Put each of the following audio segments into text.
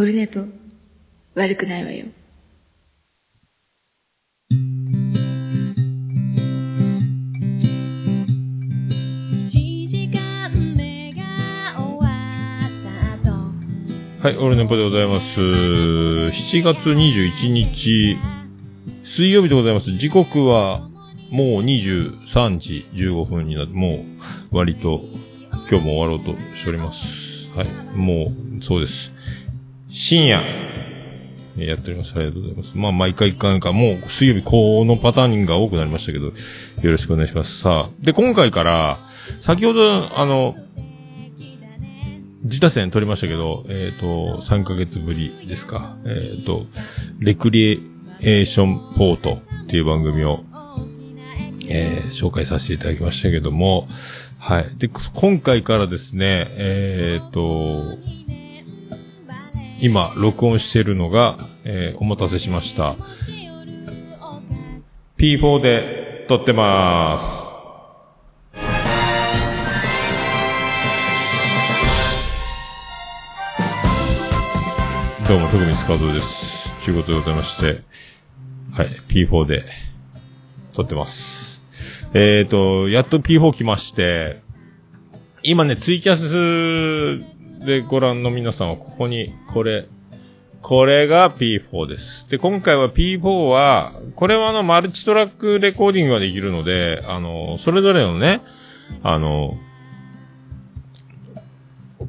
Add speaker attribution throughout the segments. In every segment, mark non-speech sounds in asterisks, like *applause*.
Speaker 1: オルネポ、悪くないわよ。
Speaker 2: はい、オルネポでございます。7月21日、水曜日でございます。時刻は、もう23時15分になって、もう、割と、今日も終わろうとしております。はい、もう、そうです。深夜、えーやっております。ありがとうございます。まあ、毎回一回か、もう、水曜日、このパターンが多くなりましたけど、よろしくお願いします。さあ、で、今回から、先ほど、あの、自他戦取りましたけど、えっ、と、3ヶ月ぶりですか。えっ、と、レクリエーションポートっていう番組を、えー紹介させていただきましたけども、はい。で、今回からですね、えっ、と、今、録音してるのが、えーお待たせしました。P4 で撮ってまーす。どうも、徳光スカードです。ということでございまして、はい、P4 で撮ってます。えっ、と、やっと P4 来まして、今ね、ツイキャスでご覧の皆さんは、ここに、これ、これが P4 です。で、今回は P4 は、これはあの、マルチトラックレコーディングができるので、あの、それぞれのね、あの、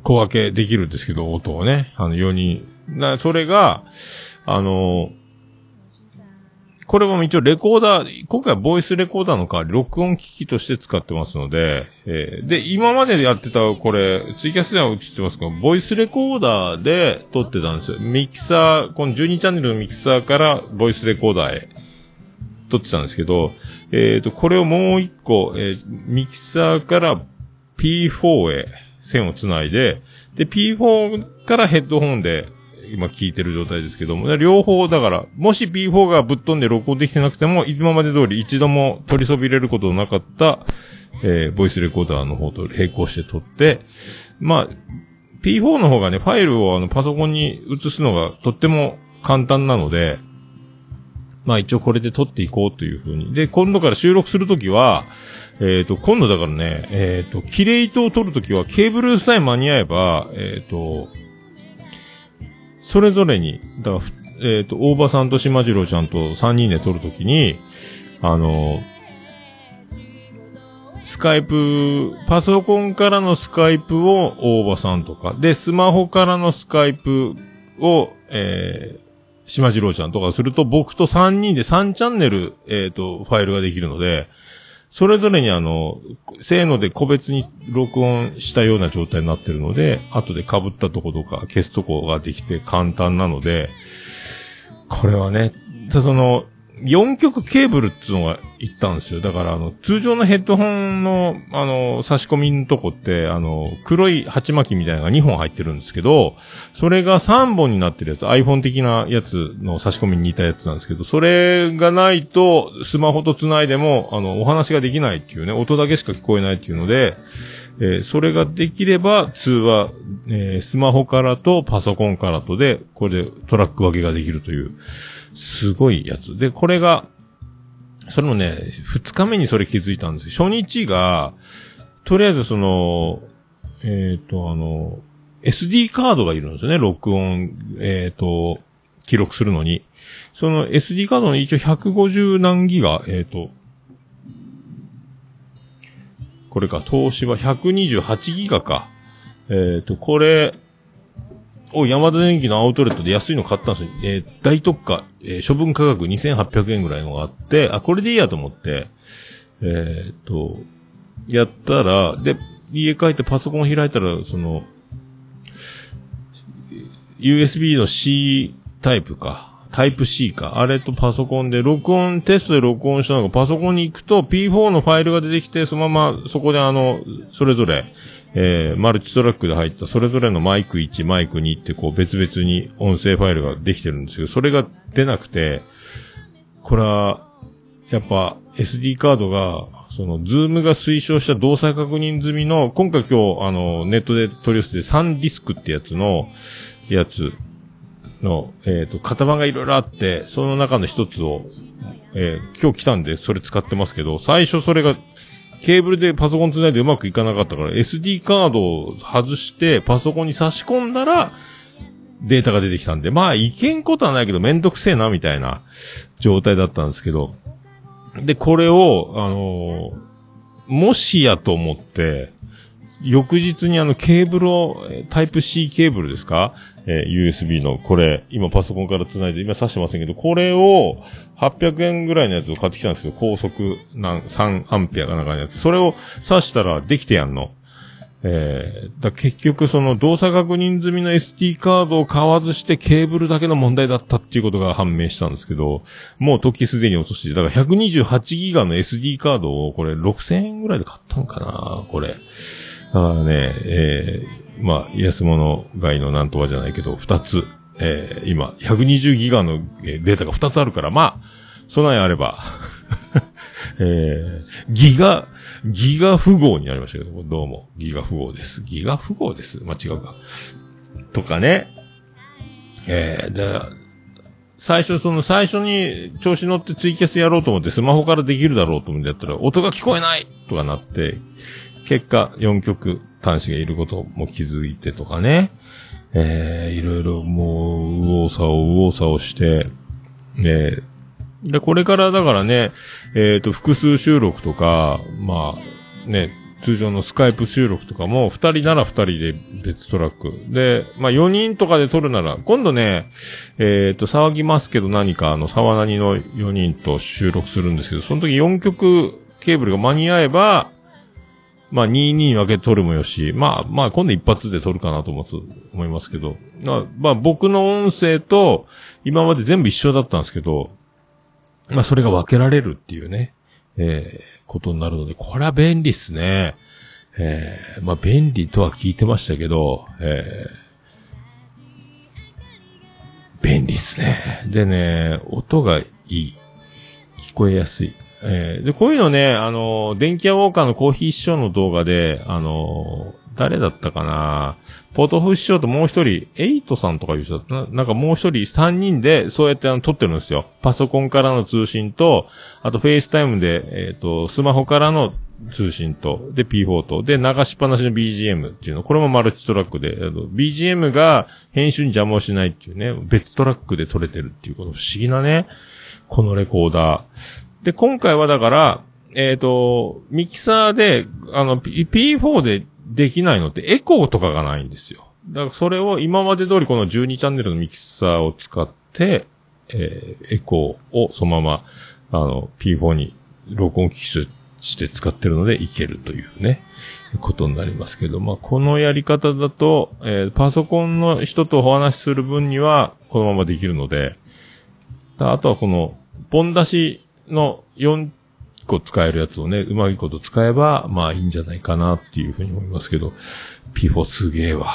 Speaker 2: 小分けできるんですけど、音をね、あの、4人。な、それが、あの、これも一応レコーダー、今回はボイスレコーダーの代わり、録音機器として使ってますので、えーで、今までやってた、これ、ツイキャスでは映ってますけど、ボイスレコーダーで撮ってたんですよ。ミキサー、この12チャンネルのミキサーから、ボイスレコーダーへ、撮ってたんですけど、えっ、と、これをもう一個、えーミキサーから P4 へ線をつないで、で、P4 からヘッドホンで今聞いてる状態ですけども、両方だから、もし P4 がぶっ飛んで録音できてなくても、今まで通り一度も取りそびれることのなかった、えーボイスレコーダーの方と並行して撮って、まあ、P4 の方がね、ファイルをあのパソコンに移すのがとっても簡単なので、まあ一応これで撮っていこうというふうに。で、今度から収録するときは、えっ、と、今度だからね、えっ、と、キレイトを撮るときはケーブルさえ間に合えば、えっ、と、それぞれに、だから、えっ、と、大場さんと島次郎ちゃんと3人で撮るときに、あの、スカイプ、パソコンからのスカイプを大場さんとか、で、スマホからのスカイプを、えー、島次郎ちゃんとかすると、僕と3人で3チャンネル、えっ、と、ファイルができるので、それぞれにあの、せーので個別に録音したような状態になってるので、後で被ったとことか消すとこができて簡単なので、これはね、その、4曲ケーブルっていうのが言ったんですよ。だからあの、通常のヘッドホンの、あの、差し込みのとこって、あの、黒い鉢巻きみたいなのが2本入ってるんですけど、それが3本になってるやつ、iPhone 的なやつの差し込みに似たやつなんですけど、それがないと、スマホと繋いでも、あの、お話ができないっていうね、音だけしか聞こえないっていうので、えーそれができれば、通話、えースマホからとパソコンからとで、これでトラック分けができるという、すごいやつ。で、これが、それもね、二日目にそれ気づいたんです。初日が、とりあえずその、えっ、と、あの、SD カードがいるんですよね、録音、えっ、と、記録するのに。その SD カードの一応150何ギガ、えっ、と、これか、投資は128ギガか。えっ、と、これ、を山田電機のアウトレットで安いの買ったんですよ。えー大特価、えー処分価格2800円ぐらいのがあって、あ、これでいいやと思って、えっ、と、やったら、で、家帰ってパソコン開いたら、その、USB の C タイプか。タイプ C か。あれとパソコンで録音、テストで録音したのがパソコンに行くと P4 のファイルが出てきて、そのままそこであの、それぞれ、えー、マルチトラックで入ったそれぞれのマイク1、マイク2ってこう別々に音声ファイルができてるんですけど、それが出なくて、これは、やっぱ SD カードが、その、ズームが推奨した動作確認済みの、今回今日、あの、ネットで取り寄せて SanDisk ってやつの、やつの、えっ、と、型番がいろいろあって、その中の一つを、えー今日来たんでそれ使ってますけど、最初それが、ケーブルでパソコン繋いでうまくいかなかったから、SD カードを外してパソコンに差し込んだら、データが出てきたんで、まあ、いけんことはないけど、めんどくせえな、みたいな状態だったんですけど、で、これを、あのーもしやと思って、翌日にあのケーブルを、タイプ C ケーブルですか？えー ?USB の、これ、今パソコンから繋いで、今挿してませんけど、これを、800円ぐらいのやつを買ってきたんですよ。高速、なん、3アンペアかなんかのやつ。それを挿したらできてやんの。えー、だ結局その動作確認済みの SD カードを買わずしてケーブルだけの問題だったっていうことが判明したんですけど、もう時すでに遅し。だから128ギガの SD カードをこれ6000円ぐらいで買ったんかなこれ。だからね、えー、まあ、安物買いのなんとかじゃないけど、2つ、えー、今、120ギガのデータが2つあるから、まあ、備えあれば、*laughs* えー、ギガ、ギガ符号になりましたけど、どうも、ギガ符号です。ギガ符号です。間違うか。とかね。えー、で、最初、その最初に調子乗ってツイキャスやろうと思ってスマホからできるだろうと思ってやったら、音が聞こえないとかなって、結果、4曲端子がいることも気づいてとかね。えー、いろいろもう、右往左往、右往左往して、えーで、これからだからね、えっ、と、複数収録とか、まあ、ね、通常のスカイプ収録とかも、二人なら二人で別トラック。で、まあ、四人とかで撮るなら、今度ね、えっ、と、騒ぎますけど何か、あの、沢なにの4人と収録するんですけど、その時4曲ケーブルが間に合えば、まあ、2、2に分けて撮るもよし、まあ、まあ、今度一発で撮るかなと思う思いますけど、まあ、まあ、僕の音声と、今まで全部一緒だったんですけど、まあ、それが分けられるっていうね、えー、ことになるので、これは便利っすね。えー、まあ、便利とは聞いてましたけど、えー、便利っすね。でね、音がいい。聞こえやすい。えー、で、こういうのね、あの、電気屋ウォーカーのコーヒー師匠の動画で、あの、誰だったかなポトフ師匠ともう一人、エイトさんとかいう人だったな。なんかもう一人三人で、そうやってあの撮ってるんですよ。パソコンからの通信と、あと FaceTime で、えっ、と、スマホからの通信と、で P4 と、で流しっぱなしの BGM っていうの。これもマルチトラックで、BGM が編集に邪魔をしないっていうね、別トラックで撮れてるっていう、この不思議なね、このレコーダー。で、今回はだから、えっ、と、ミキサーで、あの、P- P4 でできないのってエコーとかがないんですよ。だからそれを今まで通りこの12チャンネルのミキサーを使って、えーエコーをそのまま、あの、P4 に録音機種して使ってるのでいけるというね、ことになりますけど、まあ、このやり方だと、えーパソコンの人とお話しする分にはこのままできるので、あとはこの、ポン出しの4個使えるやつをね、うまいこと使えば、まあいいんじゃないかなっていうふうに思いますけど、P4 すげえわ。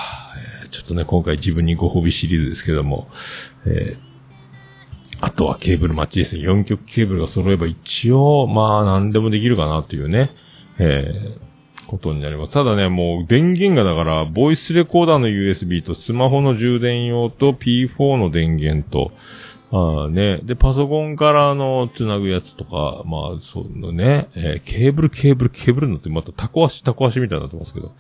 Speaker 2: えちょっとね、今回自分にご褒美シリーズですけども、えーあとはケーブルマッチですね。4曲ケーブルが揃えば一応、まあ何でもできるかなというね、えーことになります。ただね、もう電源がだから、ボイスレコーダーの USB とスマホの充電用と P4 の電源と、ああね。で、パソコンからのつなぐやつとか、まあ、そのね、えーケーブル、ケーブル、ケーブルになって、またタコ足、タコ足みたいになってますけど。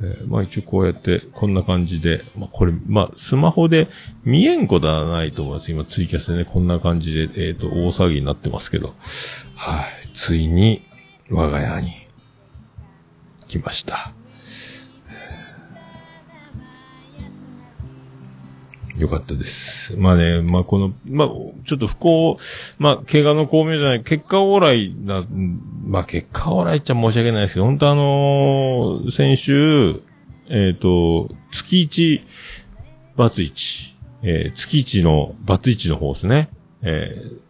Speaker 2: えーまあ一応こうやって、こんな感じで、まあこれ、まあスマホで見えんことはないと思います。今ツイキャスでね、こんな感じで、えっ、と、大騒ぎになってますけど。はい。ついに、我が家に、来ました。よかったです。まあね、まあこの、まあ、ちょっと不幸、まあ、怪我の巧妙じゃない、結果オーライな、まあ結果オーライっちゃ申し訳ないですけど、本当あのー先週、えっ、と、月一、バツ一、えー月一の、バツ一の方ですね。えー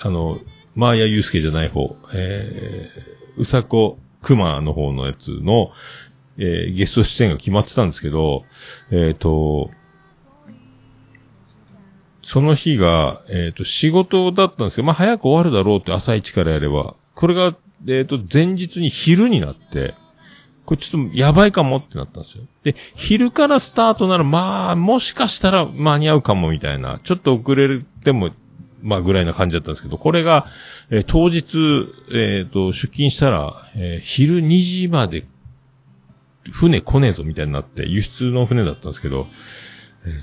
Speaker 2: あの、マーヤユースケじゃない方、えー、うさこくまの方のやつの、えーゲスト出演が決まってたんですけど、えっ、と、その日が、えっ、と、仕事だったんですけど、まあ、早く終わるだろうって朝一からやれば、これが、えっ、と、前日に昼になって、これちょっとやばいかもってなったんですよ。で、昼からスタートなら、まあ、もしかしたら間に合うかもみたいな、ちょっと遅れても、まあぐらいな感じだったんですけど、これが、えー当日、えっ、と、出勤したら、えー昼2時まで、船来ねえぞみたいになって、輸出の船だったんですけど、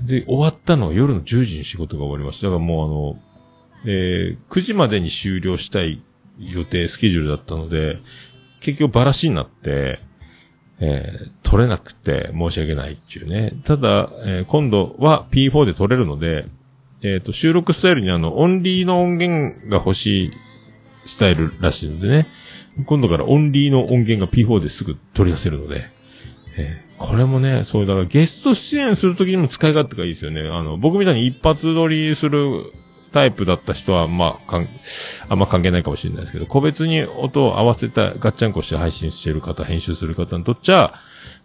Speaker 2: で、終わったのは夜の10時に仕事が終わりました。だからもうあの、えー9時までに終了したい予定、スケジュールだったので、結局バラシになって、えー取れなくて申し訳ないっていうね。ただ、えー今度は P4 で撮れるので、えっ、と、収録スタイルにあの、オンリーの音源が欲しいスタイルらしいのでね。今度からオンリーの音源が P4 ですぐ取り出せるので。えーこれもね、そう、だからゲスト出演するときにも使い勝手がいいですよね。あの、僕みたいに一発撮りするタイプだった人は、まあ、かん、あんま関係ないかもしれないですけど、個別に音を合わせたガッチャンコして配信してる方、編集する方にとっちゃ、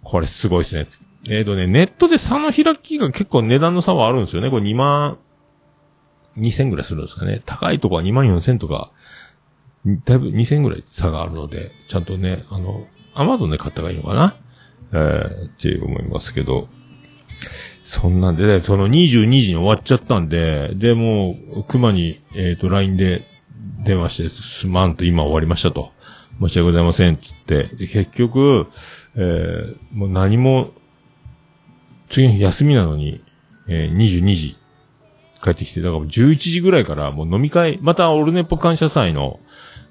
Speaker 2: これすごいですね。えっ、とね、ネットで差の開きが結構値段の差はあるんですよね。これ2万2000ぐらいするんですかね。高いとこは2万4000とか、だいぶ2000ぐらい差があるので、ちゃんとね、あの、アマゾンで買った方がいいのかなえー、って思いますけど。そんなんで、その22時に終わっちゃったんで、で、もう、熊に、えっ、と、LINE で電話して、すまんと今終わりましたと。申し訳ございません、つって。で、結局、えー、もう何も、次の日休みなのに、えー、22時、帰ってきて、だから11時ぐらいからもう飲み会、またオルネポ感謝祭の、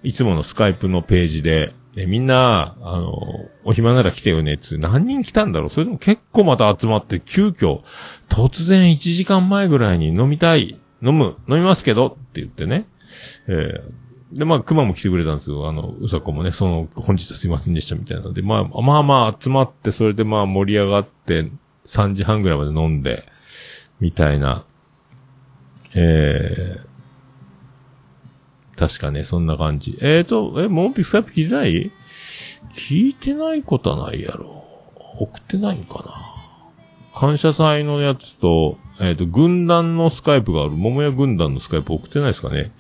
Speaker 2: いつものスカイプのページで、でみんな、あの、お暇なら来てよね、つ何人来たんだろう。それでも結構また集まって、急遽、突然1時間前ぐらいに飲みたい、飲む、飲みますけど、って言ってね。えーで、まあ、熊も来てくれたんですよ。あの、うさこもね、その、本日はすいませんでしたみたいなので、まあ、まあまあ集まって、それでまあ盛り上がって、3時半ぐらいまで飲んで、みたいな、えー、確かね、そんな感じ。えーと、え、モンピスカイプ聞いてない？聞いてないことはないやろ。送ってないんかな。感謝祭のやつと、えっ、と、軍団のスカイプがある、桃屋軍団のスカイプ送ってないですかね。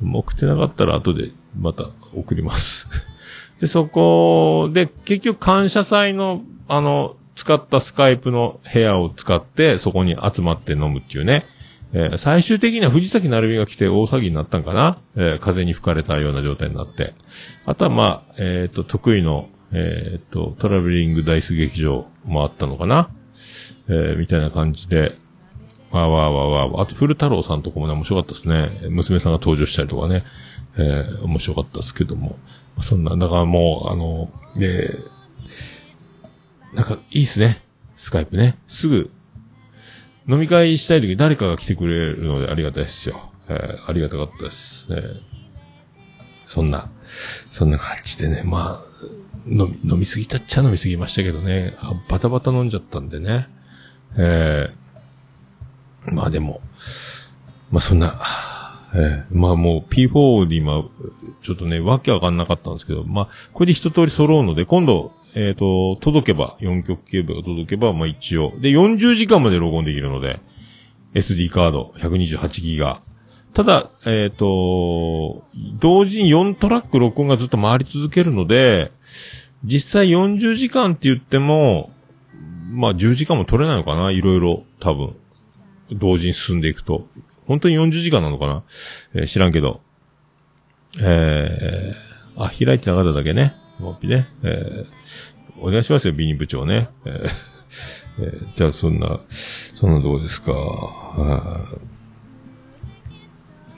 Speaker 2: 送ってなかったら後でまた送ります。*laughs* で、そこで、結局感謝祭の、あの、使ったスカイプの部屋を使って、そこに集まって飲むっていうね。えー最終的には藤崎成美が来て大騒ぎになったんかな？えー風に吹かれたような状態になって。あとはまあ、えっ、と、得意の、えっ、と、トラベリングダイス劇場もあったのかな？えみたいな感じで、わーわーわーわーわーあと、古太郎さんとかもね、面白かったですね。娘さんが登場したりとかね。え面白かったですけども。そんな、だからもう、あの、で、なんか、いいっすね。スカイプね。すぐ、飲み会したい時誰かが来てくれるのでありがたいですよ。えーありがたかったです。えーそんな、そんな感じでね、まあ、飲み、飲みすぎたっちゃ飲みすぎましたけどね、あバタバタ飲んじゃったんでね。えーまあでも、まあそんな、えーまあもう P4 で今、ちょっとね、わけわかんなかったんですけど、まあ、これで一通り揃うので、今度、えっ、と、届けば、4曲ケーブルが届けば、まあ一応。で、40時間まで録音できるので、SD カード128ギガ。ただ、えっ、と、同時に4トラック録音がずっと回り続けるので、実際40時間って言っても、まあ10時間も取れないのかないろいろ、多分。同時に進んでいくと。本当に40時間なのかな、えー知らんけど。えー、あ、開いてなかっただけね。もっぴね。えー、お願いしますよ、ビニ部長ね。えーじゃあ、そんな、そんなとこですか。あ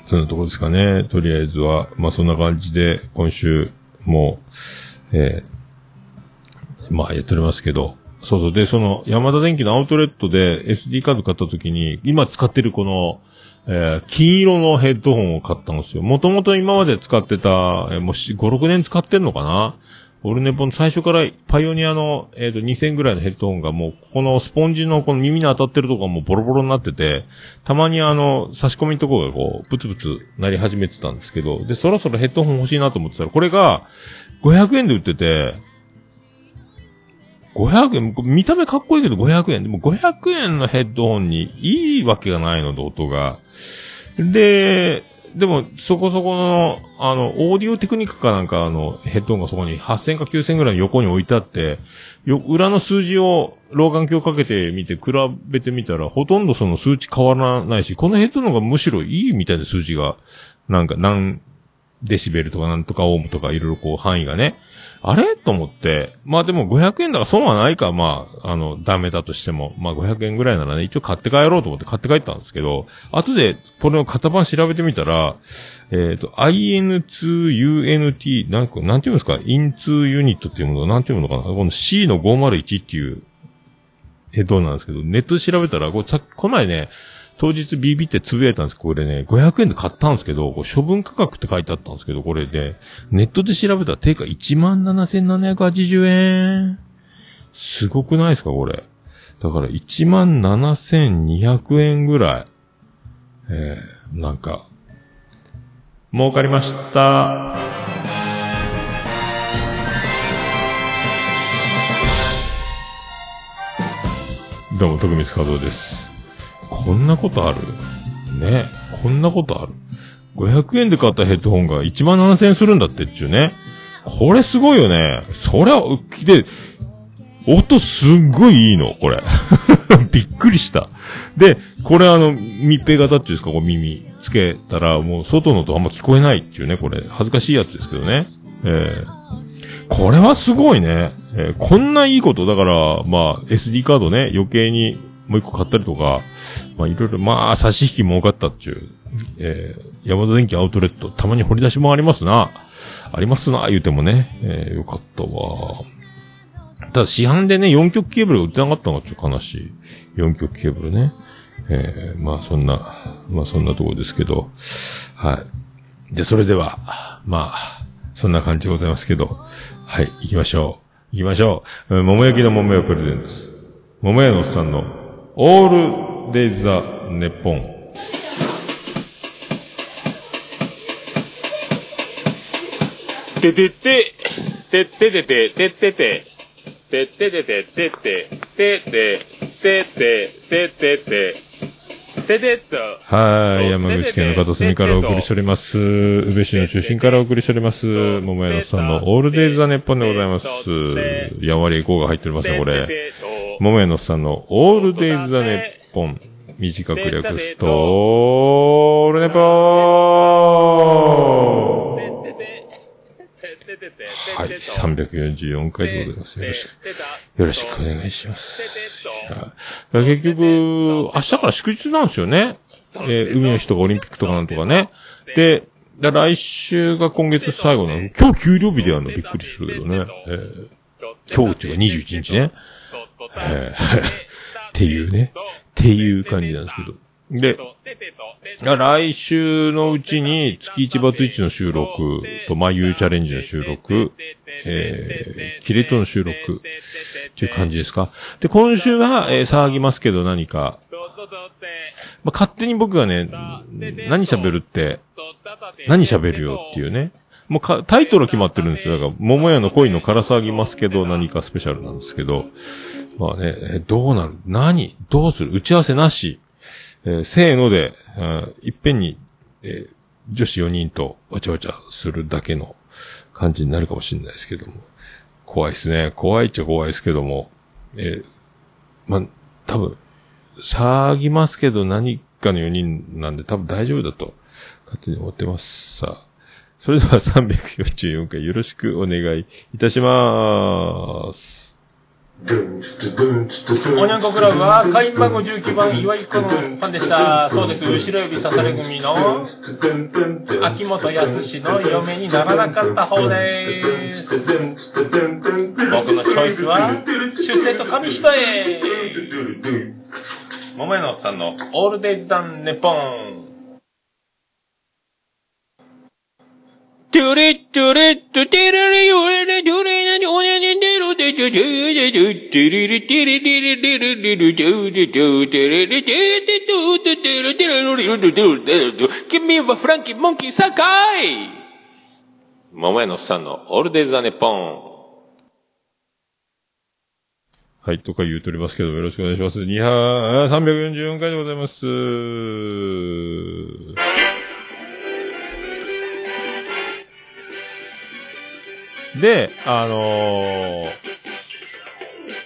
Speaker 2: そんなとこですかね。とりあえずは、まあそんな感じで、今週も、えーまあやっておりますけど、そうそう。で、その、ヤマダ電機のアウトレットで SD カード買った時に、今使ってるこの、えー金色のヘッドホンを買ったんですよ。もともと今まで使ってた、えーもう5、6年使ってんのかなオルネポの最初からパイオニアの、えっ、と、2000ぐらいのヘッドホンがもう、このスポンジのこの耳に当たってるとこがもうボロボロになってて、たまにあの、差し込みのとこがこう、ブツブツなり始めてたんですけど、で、そろそろヘッドホン欲しいなと思ってたら、これが、500円で売ってて、500円、見た目かっこいいけど500円。でも500円のヘッドホンにいいわけがないので、音が。で、でも、そこそこの、あの、オーディオテクニックかなんか、あの、ヘッドホンがそこに8000か9000ぐらいの横に置いてあって、よ、裏の数字を老眼鏡かけてみて、比べてみたら、ほとんどその数値変わらないし、このヘッドホンがむしろいいみたいな数字が、なんか、何デシベルとかなんとかオームとかいろいろこう範囲がね。あれ？と思って。まあでも500円だから損はないか、まあ、あの、ダメだとしても。まあ500円ぐらいならね、一応買って帰ろうと思って買って帰ったんですけど、後でこれの型番調べてみたら、えっ、と、IN2UNT、なんか、なんていうんですか ?IN2 ユニットっていうものなんていうのかな？この C の501っていうヘッドなんですけど、ネットで調べたら、これさこの前ね、当日 BB ってつぶやいたんです、これね、500円で買ったんですけど、処分価格って書いてあったんですけど、これで、ネットで調べたら定価17,780円。すごくないですか、これ。だから17,200円ぐらい。えー、なんか、儲かりました。どうも、徳光和夫です。こんなことある？ね。こんなことある？500円で買ったヘッドホンが1万7000円するんだってっちゅうね。これすごいよね。そりゃ、で、音すっごいいいの、これ。*laughs* びっくりした。で、これあの、密閉型っていうんですか、こう耳つけたら、もう外の音あんま聞こえないっていうね、これ。恥ずかしいやつですけどね。えーこれはすごいね。えーこんないいこと、だから、まあ、SD カードね、余計にもう一個買ったりとか、まあ、いろいろ、まあ、差し引き儲かったっていう、えー、山田電機アウトレット、たまに掘り出しもありますな。ありますな、言うてもね。えーよかったわ。ただ、市販でね、4極ケーブル売ってなかったのがちょっと悲しい。4極ケーブルね。えーまあ、そんな、まあ、そんなとこですけど、はい。で、それでは、まあ、そんな感じでございますけど、はい、行きましょう。行きましょう。え桃焼きの桃屋プレゼンツ。桃屋のおっさんの、オールデイズ・ザ・ネッポン。
Speaker 3: ててて、てっててて、てってて、てっててて、てって、てて、てって、ててて、てて。
Speaker 2: はい、山口県の片隅からお送りしております。宇部市の中心からお送りしております。桃屋のさんのオールデイズ・ザ・ネッポンでございます。やわりエコーが入っておりますね、これ。桃屋のさんのオールデイズ・ザ・ネッポン。短く略すと、オールネポーはい、344回でございます。よろしく、よろしくお願いします。はい結局、明日から祝日なんですよね。えー海の日とかオリンピックとかなんとかね。で、で来週が今月最後なの。今日給料日でやるのびっくりするけどね。えー今日っていうか21日ね。えーっていうね。っていう感じなんですけど。で、来週のうちに月1バツ1の収録と、まゆうチャレンジの収録、えー、キレットの収録っていう感じですか？で、今週は、えー騒ぎますけど何か、まあ、勝手に僕がね、何喋るって、何喋るよっていうね。もうか、タイトル決まってるんですよ。だから、桃屋の恋のから騒ぎますけど、何かスペシャルなんですけど。まあね、どうなる？何？どうする？打ち合わせなし。えーせーので、いっぺんに、えー女子4人とわちゃわちゃするだけの感じになるかもしれないですけども。怖いですね。怖いっちゃ怖いですけども。えーまあ、多分、騒ぎますけど何かの4人なんで多分大丈夫だと、勝手に思ってます。さあ。それでは344回よろしくお願いいたします。
Speaker 3: おにゃんこクラブは会員番号19番岩井子のファンでした。そうです。後ろ指刺され組の秋元康の嫁にならなかった方です。僕のチョイスは出世と紙一重。桃屋のおっさんのオールデイズダンネポン。トゥレットレットテレレヨレレトレレニョネネネロテテテテテテレレテレレレレレレレテテテテレレテテトテテレテレロリロテテテテ君はフランキーモンキーサカイ桃屋のおっさんのオールデイズ・ザ・ネポン。
Speaker 2: はい、とか言うとりますけど、よろしくお願いします。2は、344回でございます。で、あのー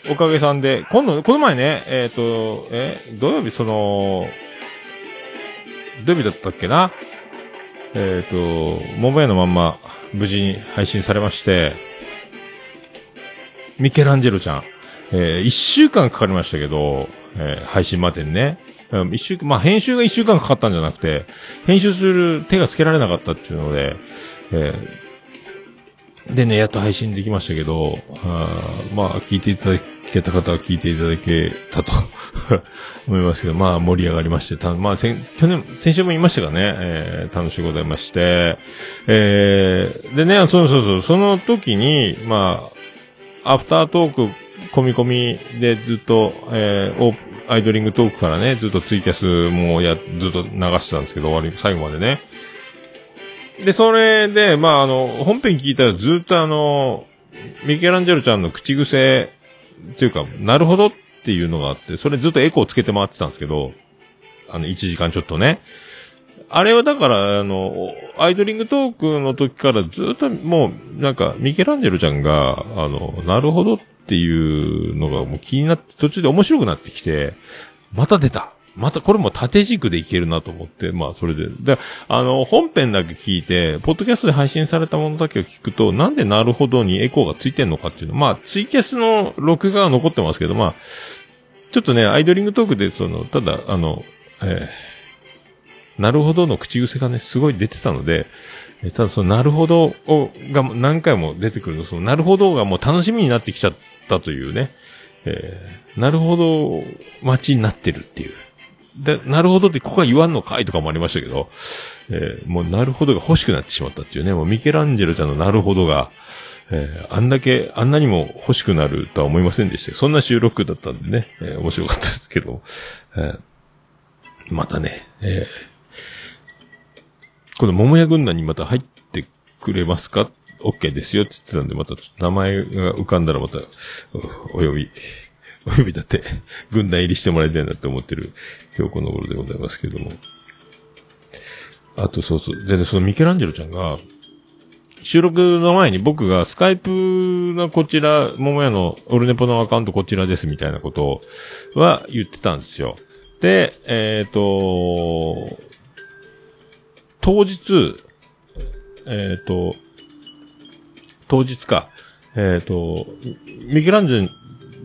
Speaker 2: おかげさんで、今度、この前ね、えっ、と、え、土曜日その、土曜日だったっけな？えっ、と、桃屋のまんま、無事に配信されまして、ミケランジェロちゃん、えー一週間かかりましたけど、えー配信までにね。一週間、まあ、編集が一週間かかったんじゃなくて、編集する手がつけられなかったっていうので、えーでね、やっと配信できましたけど、あまあ、聞いていただけた方は聞いていただけたと *laughs* 思いますけど、まあ、盛り上がりまして、たまあ、先、去年、先週も言いましたがね、えー楽しいございまして、えーでね、そうそうそう、その時に、まあ、アフタートーク、込み込みでずっと、えー、アイドリングトークからね、ずっとツイキャスもや、ずっと流してたんですけど、終わり、最後までね。で、それで、まあ、あの、本編聞いたらずっとあの、ミケランジェロちゃんの口癖、っていうか、なるほどっていうのがあって、それずっとエコーつけて回ってたんですけど、あの、1時間ちょっとね。あれはだから、あの、アイドリングトークの時からずっともう、なんか、ミケランジェロちゃんが、あの、なるほどっていうのがもう気になって、途中で面白くなってきて、また出たまたこれも縦軸でいけるなと思って、まあそれで。で、あの、本編だけ聞いて、ポッドキャストで配信されたものだけを聞くと、なんでなるほどにエコーがついてんのかっていうの。まあ、ツイキャスの録画は残ってますけど、まあ、ちょっとね、アイドリングトークで、その、ただ、あの、えーなるほどの口癖がね、すごい出てたので、ただその、なるほどを、が何回も出てくるの、その、なるほどがもう楽しみになってきちゃったというね、えーなるほど、待ちになってるっていう。で、なるほどってここは言わんのかいとかもありましたけど、えーもうなるほどが欲しくなってしまったっていうね、もうミケランジェロちゃんのなるほどが、えーあんだけ、あんなにも欲しくなるとは思いませんでした。そんな収録だったんでね、えー面白かったですけど、えーまたね、えーこの桃屋軍団にまた入ってくれますか ?OK ですよって言ってたんで、また名前が浮かんだらまた、お呼び、お呼びだって、軍団入りしてもらいたいなって思ってる、今日この頃でございますけれども。あと、そうそう。でね、そのミケランジェロちゃんが、収録の前に僕がスカイプのこちら、桃屋のオルネポのアカウントこちらですみたいなことは言ってたんですよ。で、えっ、と、当日、えっ、と、当日か、えっ、と、ミケランジェ、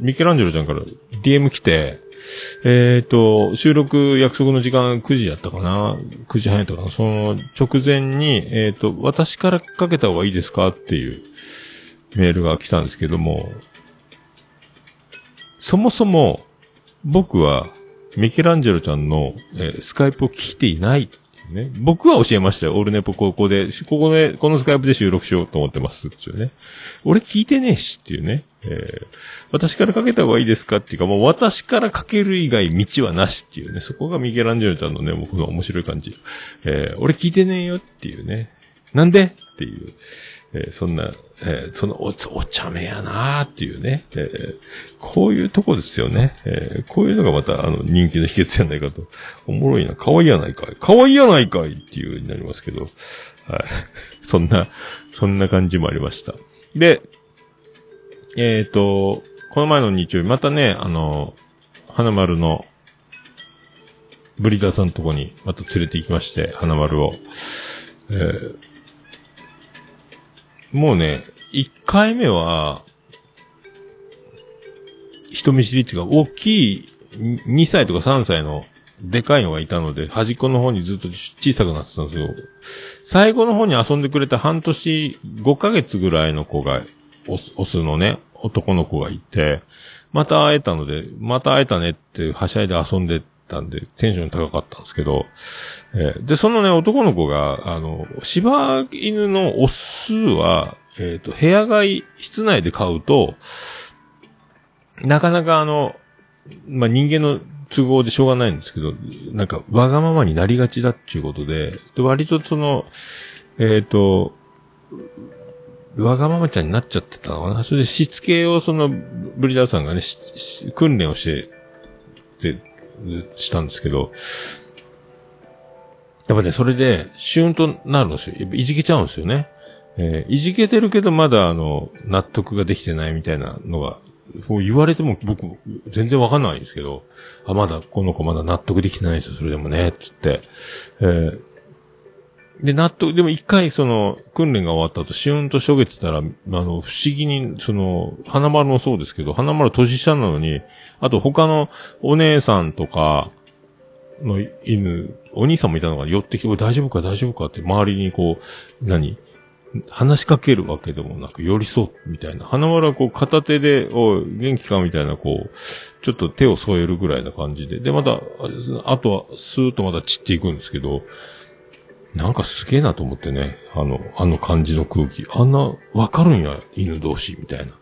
Speaker 2: ミケランジェロちゃんから DM 来て、えっ、と、収録約束の時間9時やったかな ?9 時半やったかな？その直前に、えっ、と、私からかけた方がいいですか？っていうメールが来たんですけども、そもそも僕はミケランジェロちゃんの、えースカイプを聞いていないね。僕は教えましたよ。オールネポここで、ここで、このスカイプで収録しようと思ってますっていうね。俺聞いてねえしっていうね。えー私からかけた方がいいですかっていうか、もう私からかける以外道はなしっていうね。そこがミケランジェロちゃんのね、僕の面白い感じ。えー俺聞いてねえよっていうね。なんで？っていう。えーそんな、えーそのお、お茶目やなーっていうね。えーこういうとこですよね。えこういうのがまた、あの、人気の秘訣やないかと。おもろいな。可愛いやないかい。可愛いやないかいっていうになりますけど。はい。そんな、そんな感じもありました。で、えっ、と、この前の日曜日、またね、あの、花丸の、ブリーダーさんのとこに、また連れて行きまして、花丸を。えーもうね、1回目は、人見知りっていうか、大きい、2歳とか3歳の、でかいのがいたので、端っこの方にずっと小さくなってたんですよ。最後の方に遊んでくれた半年、5ヶ月ぐらいの子が、オス、オスのね、男の子がいて、また会えたので、また会えたねって、はしゃいで遊んでたんで、テンション高かったんですけど、えーで、そのね、男の子が、あの、柴犬のオスは、えっ、と、部屋飼い、室内で飼うと、なかなかあの、まあ、人間の都合でしょうがないんですけど、なんか、わがままになりがちだっていうことで、で割とその、えっ、と、わがままちゃんになっちゃってたのかな。それでしつけをその、ブリーダーさんがね、しし訓練をして、で、したんですけど、やっぱね、それで、シューンとなるんですよ。やっぱいじけちゃうんですよね。えーいじけてるけどまだあの、納得ができてないみたいなのが、こう言われても僕、全然わかんないんですけど、あ、まだ、この子まだ納得できてないですよ、それでもね、つって。えーで、納得、でも一回その、訓練が終わった後、シュンとしょげてたら、あの、不思議に、その、花丸もそうですけど、花丸年下なのに、あと他のお姉さんとかの犬、お兄さんもいたのが寄ってきて、おい大丈夫か大丈夫かって周りにこう、何話しかけるわけでもなく、寄り添うみたいな。花丸はこう片手で、おい、元気かみたいな、こう、ちょっと手を添えるぐらいな感じで。で、また、あとは、スーッとまた散っていくんですけど、なんかすげえなと思ってね。あの、あの感じの空気。あんな、わかるんや、犬同士、みたいな。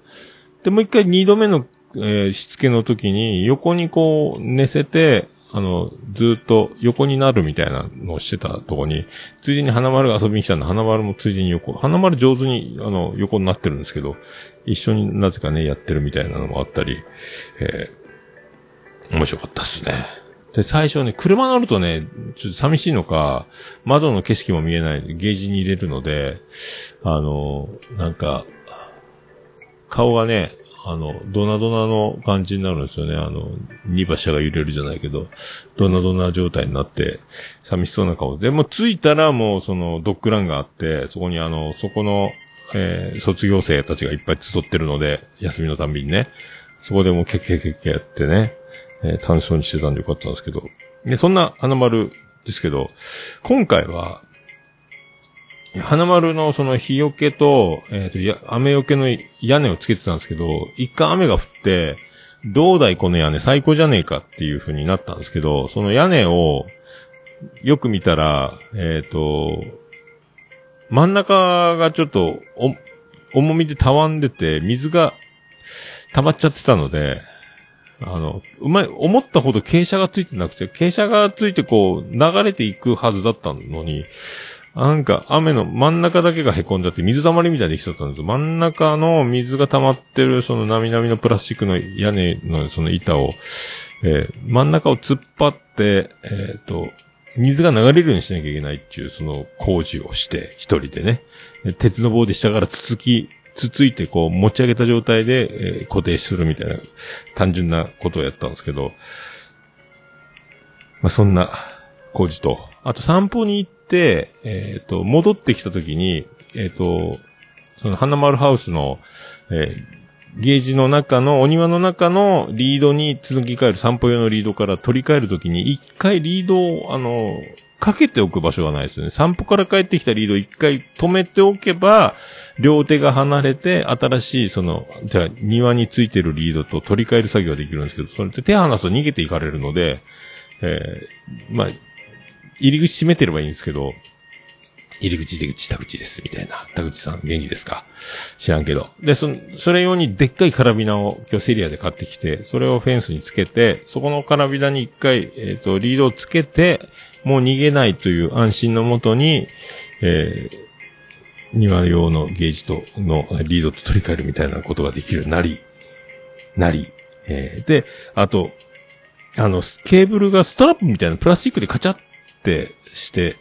Speaker 2: で、もう一回二度目の、えーしつけの時に、横にこう、寝せて、あの、ずっと横になるみたいなのをしてたとこに、ついでに花丸が遊びに来たんで、花丸もついでに横、花丸上手に、あの、横になってるんですけど、一緒になぜかね、やってるみたいなのもあったり、えー面白かったっすね。で、最初ね、車乗るとね、ちょっと寂しいのか、窓の景色も見えない、ゲージに入れるので、あの、なんか、顔がね、あの、ドナドナの感じになるんですよね。あの、荷馬車が揺れるじゃないけど、ドナドナ状態になって、寂しそうな顔で。も着いたらもうそのドッグランがあって、そこにあの、そこの、えー卒業生たちがいっぱい集ってるので、休みのたんびにね。そこでもうケッケッケッケやってね、えー楽しそうにしてたんでよかったんですけど。で、そんな花丸ですけど、今回は、花丸のその日よけと、えっ、と、や、雨よけの屋根をつけてたんですけど、一回雨が降って、どうだいこの屋根最高じゃねえかっていう風になったんですけど、その屋根をよく見たら、えっ、と、真ん中がちょっと、お、重みでたわんでて、水が溜まっちゃってたので、あの、うまい、思ったほど傾斜がついてなくて、傾斜がついてこう、流れていくはずだったのに、なんか、雨の真ん中だけが凹んじゃって、水溜まりみたいにできちゃったんです。真ん中の水が溜まってる、その、なみなみのプラスチックの屋根のその板を、えー真ん中を突っ張って、えっ、と、水が流れるようにしなきゃいけないっていう、その工事をして、一人でね。鉄の棒で下からつつき、つついてこう持ち上げた状態で、えー固定するみたいな単純なことをやったんですけど、まあ、そんな工事と、あと散歩に行って、えっ、と、戻ってきた時に、えっ、と、その花丸ハウスの、えーゲージの中の、お庭の中のリードに続き替える散歩用のリードから取り替えるときに、一回リードを、あの、かけておく場所がないですよね。散歩から帰ってきたリードを一回止めておけば、両手が離れて、新しい、その、じゃあ、庭についてるリードと取り替える作業ができるんですけど、それって手離すと逃げていかれるので、えーまあ、入り口閉めてればいいんですけど、入り口出口田口です、みたいな。田口さん元気ですか？知らんけど。で、そ、それ用にでっかいカラビナを今日セリアで買ってきて、それをフェンスにつけて、そこのカラビナに一回、えっ、と、リードをつけて、もう逃げないという安心のもとに、えー庭用のゲージと、のリードと取り替えるみたいなことができるなり、なり、えーで、あと、あの、ケーブルがストラップみたいなプラスチックでカチャってして、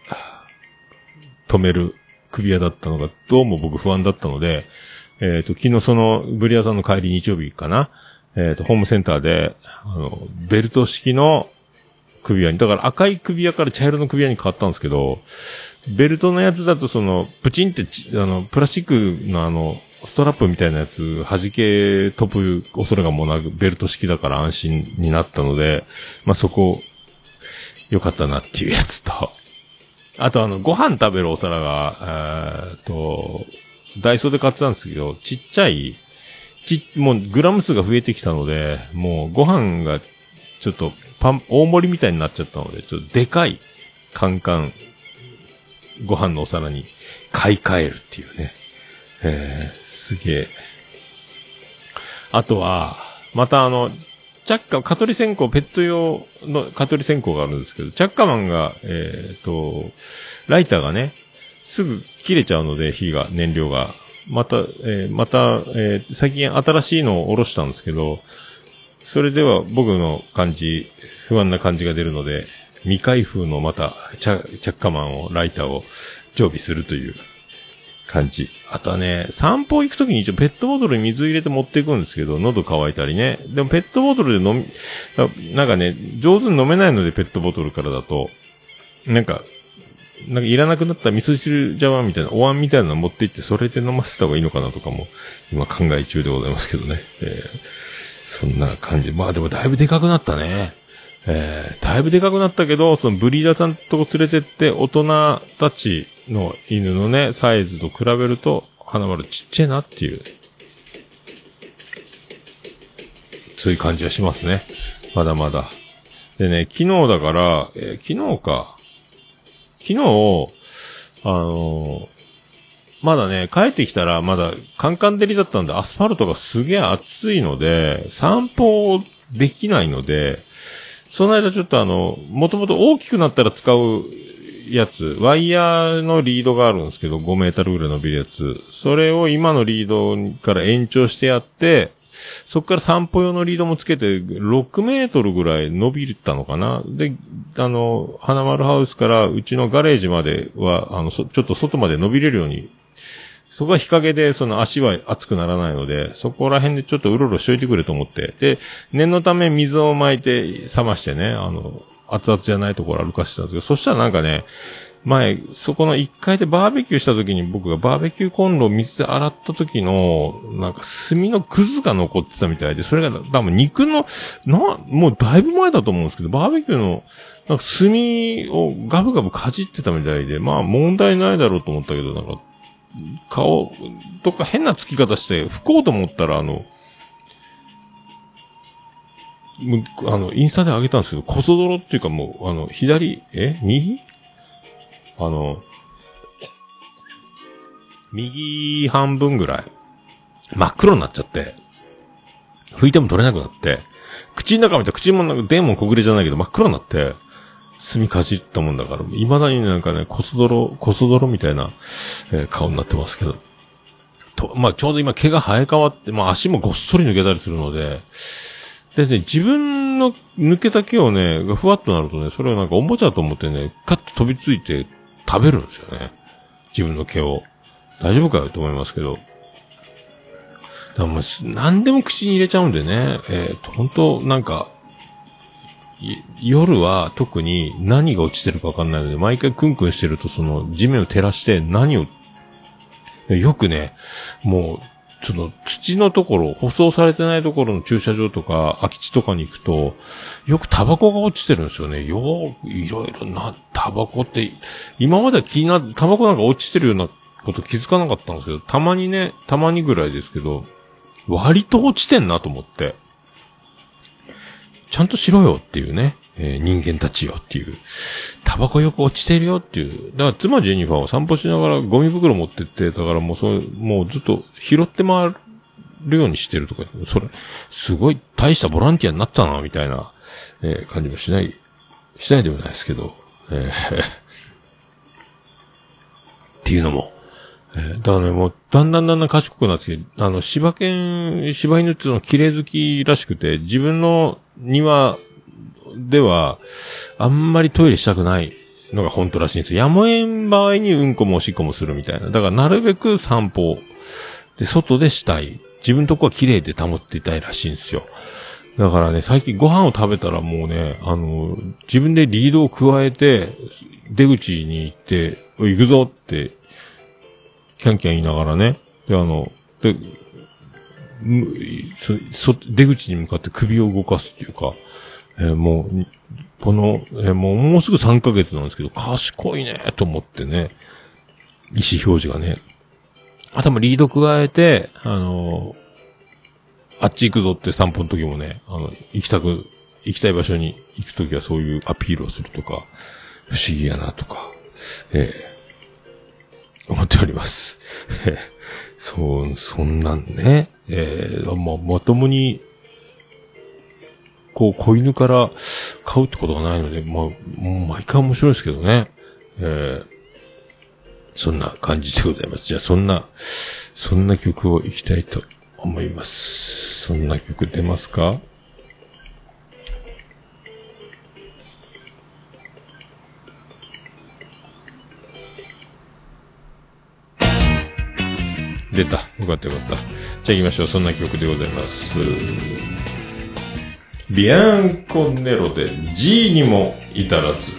Speaker 2: 止める首輪だったのが、どうも僕不安だったので、えっ、と、昨日その、ブリアさんの帰り日曜日かな、えっ、と、ホームセンターで、あの、ベルト式の首輪に、だから赤い首輪から茶色の首輪に変わったんですけど、ベルトのやつだとその、プチンってち、あの、プラスチックのあの、ストラップみたいなやつ、弾け飛ぶ恐れがもうなく、ベルト式だから安心になったので、まあ、そこ、良かったなっていうやつと、あとあの、ご飯食べるお皿が、えーっと、ダイソーで買ってたんですけど、ちっちゃい、ち、もうグラム数が増えてきたので、もうご飯がちょっとパン、大盛りみたいになっちゃったので、ちょっとでかいカンカン、ご飯のお皿に買い替えるっていうね。えー、すげえ。あとは、またあの、チャッカ、蚊取り線香、ペット用の蚊取り線香があるんですけど、チャッカマンが、えっ、と、ライターがね、すぐ切れちゃうので、火が、燃料が。また、えーまた、えー最近新しいのを下ろしたんですけど、それでは僕の感じ、不安な感じが出るので、未開封のまた、チャ、ッカマンを、ライターを常備するという感じ。あとはね、散歩行くときに一応ペットボトルに水入れて持っていくんですけど、喉乾いたりね。でもペットボトルで飲み、なんかね、上手に飲めないのでペットボトルからだと、なんか、なんかいらなくなった味噌汁茶碗みたいな、お椀みたいなの持って行って、それで飲ませた方がいいのかなとかも、今考え中でございますけどね。えー、そんな感じ。まあでもだいぶでかくなったね。えー、だいぶでかくなったけど、そのブリーダーさんと連れてって、大人たちの犬のね、サイズと比べると、花丸ちっちゃいなっていう、そういう感じはしますね。まだまだ。でね、昨日だから、えー、昨日か。昨日、あのー、まだね、帰ってきたらまだカンカン照りだったんで、アスファルトがすげえ暑いので、散歩できないので、その間ちょっとあの、もともと大きくなったら使うやつ、ワイヤーのリードがあるんですけど、5メートルぐらい伸びるやつ。それを今のリードから延長してやって、そこから散歩用のリードもつけて、6メートルぐらい伸びたのかなで、あの、花丸ハウスからうちのガレージまでは、あの、ちょっと外まで伸びれるように、そこは日陰でその足は熱くならないので、そこら辺でちょっとうろうろしといてくれと思って。で、念のため水を巻いて冷ましてね、あの、熱々じゃないところ歩かしてたんですけど、そしたらなんかね、前、そこの1階でバーベキューした時に僕がバーベキューコンロを水で洗った時の、なんか炭のくずが残ってたみたいで、それが多分肉の、な、もうだいぶ前だと思うんですけど、バーベキューの、なんか炭をガブガブかじってたみたいで、まあ問題ないだろうと思ったけど、なんか、顔、とか変な付き方して拭こうと思ったら、あの、あの、インスタで上げたんですけど、こそ泥っていうかもう、あの、左、え右？あの、右半分ぐらい、真っ黒になっちゃって、拭いても取れなくなって、口の中見たら口もなんかデーモン小暮じゃないけど真っ黒になって、墨かじったもんだから、未だになんかね、こそ泥、こそ泥みたいな、えー、顔になってますけど。と、まあ、ちょうど今毛が生え変わって、まあ、足もごっそり抜けたりするので、でね、自分の抜けた毛をね、ふわっとなるとね、それをなんかおもちゃと思ってね、カッと飛びついて食べるんですよね。自分の毛を。大丈夫かよと思いますけど。だからもう、何でも口に入れちゃうんでね、えっ、ー、と、本当なんか、夜は特に何が落ちてるかわかんないので、毎回クンクンしてるとその地面を照らして何を、よくね、もうちょっと土のところ、舗装されてないところの駐車場とか、空き地とかに行くと、よくタバコが落ちてるんですよね。よう、いろいろな、タバコって、今までは気にな、タバコなんか落ちてるようなこと気づかなかったんですけど、たまにね、たまにぐらいですけど、割と落ちてんなと思って。ちゃんとしろよっていうね。えー、人間たちよっていう。タバコよく落ちてるよっていう。だから妻ジェニファーは散歩しながらゴミ袋持ってって、だからもうそう、もうずっと拾って回るようにしてるとか、それ、すごい大したボランティアになったな、みたいな、えー、感じもしない、しないでもないですけど、えー、*laughs* っていうのも、えー、だからね、もう、だんだんだんだん賢くなってきて、あの、柴犬、柴犬っていうの綺麗好きらしくて、自分の庭では、あんまりトイレしたくないのが本当らしいんですよ。やむえん場合にうんこもおしっこもするみたいな。だからなるべく散歩で外でしたい。自分とこは綺麗で保っていたいらしいんですよ。だからね、最近ご飯を食べたらもうね、あの、自分でリードを加えて、出口に行って、行くぞって、キャンキャン言いながらね、で、あの、で、そ、出口に向かって首を動かすっていうか、えー、もう、この、えー、もう、もうすぐ3ヶ月なんですけど、賢いね、と思ってね、意思表示がね。あともリード加えて、あのー、あっち行くぞって散歩の時もね、あの、行きたく、行きたい場所に行く時はそういうアピールをするとか、不思議やなとか、ええー、思っております。そう、そんなんね、えー、まあ、まともにこう、子犬から飼うってことがないので、まあ、もう毎回面白いですけどね。えー、そんな感じでございます。じゃあ、そんな、そんな曲をいきたいと思います。そんな曲出ますか？かったよかった。じゃあ行きましょう。そんな曲でございます。ビアンコネロで G にも至らず。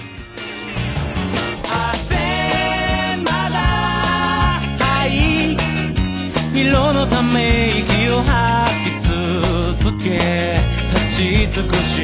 Speaker 3: はい色のため息を吐き続け立ち尽くし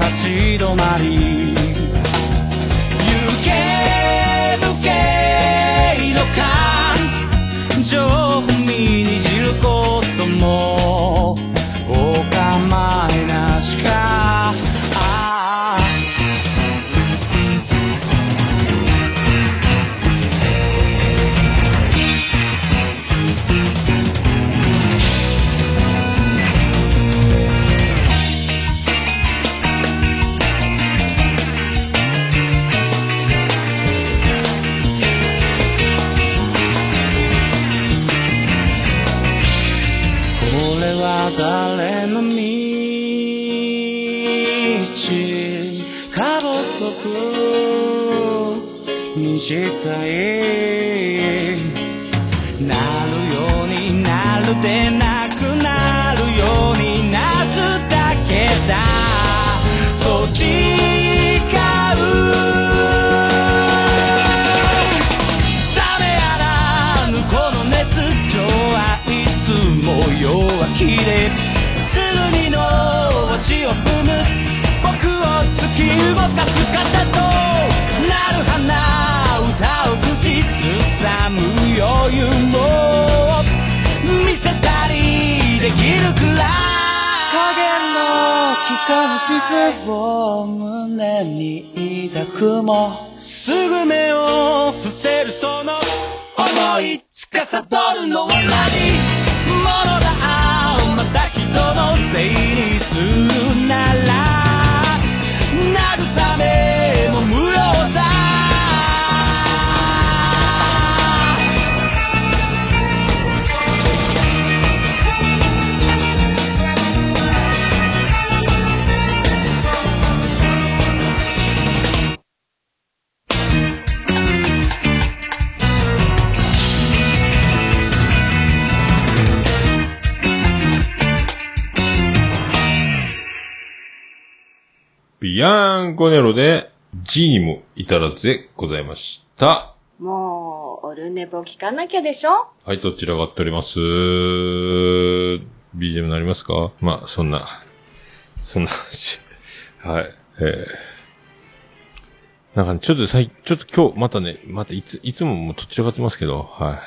Speaker 3: 立ち止まり。行け。影の機関室を胸に抱くも。すぐ目を伏せるその思い。司るのは何？
Speaker 2: ビアンコネロで G にも至らずでございました。
Speaker 1: もう、オルネポ聞かなきゃでしょ？
Speaker 2: はい、どちらがっております。BGM なりますか？まあ、そんな、そんな話。はい。えー、なんかね、ちょっとさい、ちょっと今日、またね、またいつ、いつももうどちらかってますけど、はい。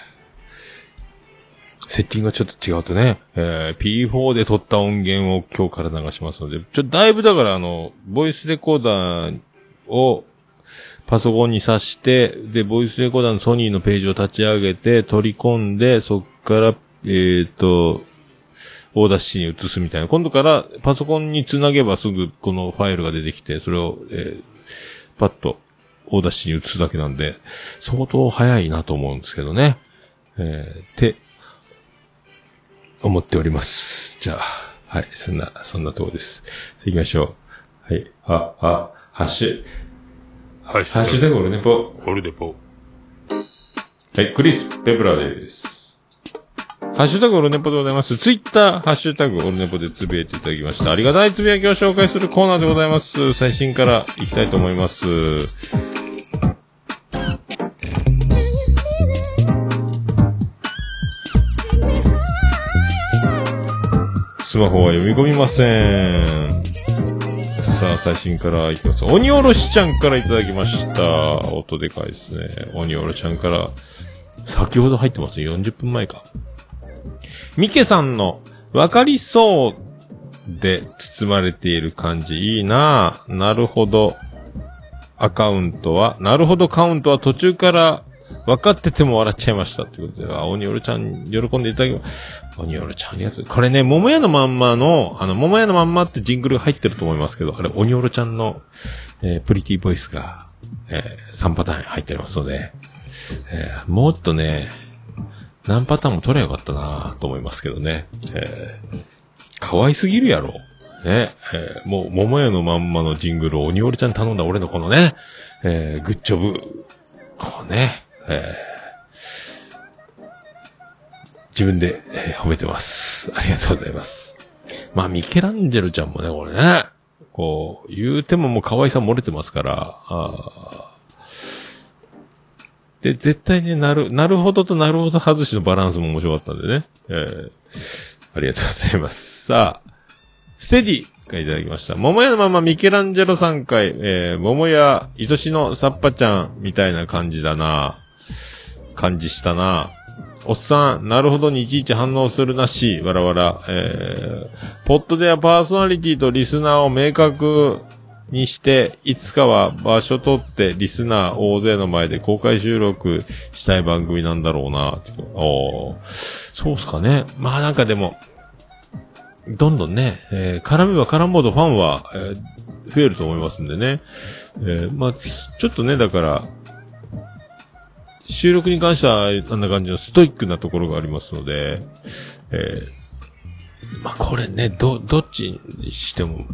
Speaker 2: セッティングがちょっと違うとね、えー、P4 で撮った音源を今日から流しますので、ちょだいぶだからあの、ボイスレコーダーをパソコンに挿して、で、ボイスレコーダーのソニーのページを立ち上げて、取り込んで、そっから、えっ、と、 Audacity に移すみたいな。今度からパソコンにつなげばすぐこのファイルが出てきて、それを、えーパッと Audacity に移すだけなんで、相当早いなと思うんですけどね。えー、て、思っております。じゃあ、はい、そんな、そんなとこです。行きましょう。はい、あ、あ、ハッシュ、
Speaker 4: ハッ
Speaker 2: ハッシュタグオルネポ。
Speaker 4: オルデポ。
Speaker 2: はい、クリス・ペプラーです。ハッシュタグオルネポでございます。ツイッター、ハッシュタグオルネポでつぶやいていただきました。ありがたいつぶやきを紹介するコーナーでございます。最新からいきたいと思います。スマホは読み込みません。さあ、最新からいきます。鬼おろしちゃんからいただきました。音でかいですね。鬼おろしちゃんから、先ほど入ってます。40分前か。ミケさんの、わかりそうで包まれている感じいいなぁ。なるほど。アカウントは、なるほどカウントは途中から分かってても笑っちゃいました。ということで、あ、鬼おろちゃん、喜んでいただきま。鬼おろちゃんありがとう。これね、桃屋のまんまの、あの、桃屋のまんまってジングル入ってると思いますけど、あれ、鬼おろちゃんの、えープリティボイスが、えー3パターン入っておりますので、えーもっとね、何パターンも取ればよかったなと思いますけどね。えー可愛すぎるやろ。ね。えーもう、桃屋のまんまのジングルを鬼おろちゃん頼んだ俺のこのね、えーグッジョブ。こうね、えー自分で、えー褒めてます。ありがとうございます。まあ、ミケランジェロちゃんもね、これね、こう、言うてももう可愛さ漏れてますから、あーで、絶対ね、なる、なるほどとなるほど外しのバランスも面白かったんでね。えーありがとうございます。さあ、ステディがいただきました。桃屋のままミケランジェロさん回、えー、桃屋、愛しのサッパちゃんみたいな感じだな。感じしたな。おっさん、なるほどにいちいち反応するなし、わらわら、えー、ポットではパーソナリティとリスナーを明確にして、いつかは場所取ってリスナー大勢の前で公開収録したい番組なんだろうな。おそうっすかね。まあなんかでも、どんどんね、えー絡めば絡むほどファンは、えー増えると思いますんでね。えーまあ、ちょっとね、だから、収録に関しては、あんな感じのストイックなところがありますので、えーまあこれね、ど、どっちにしても、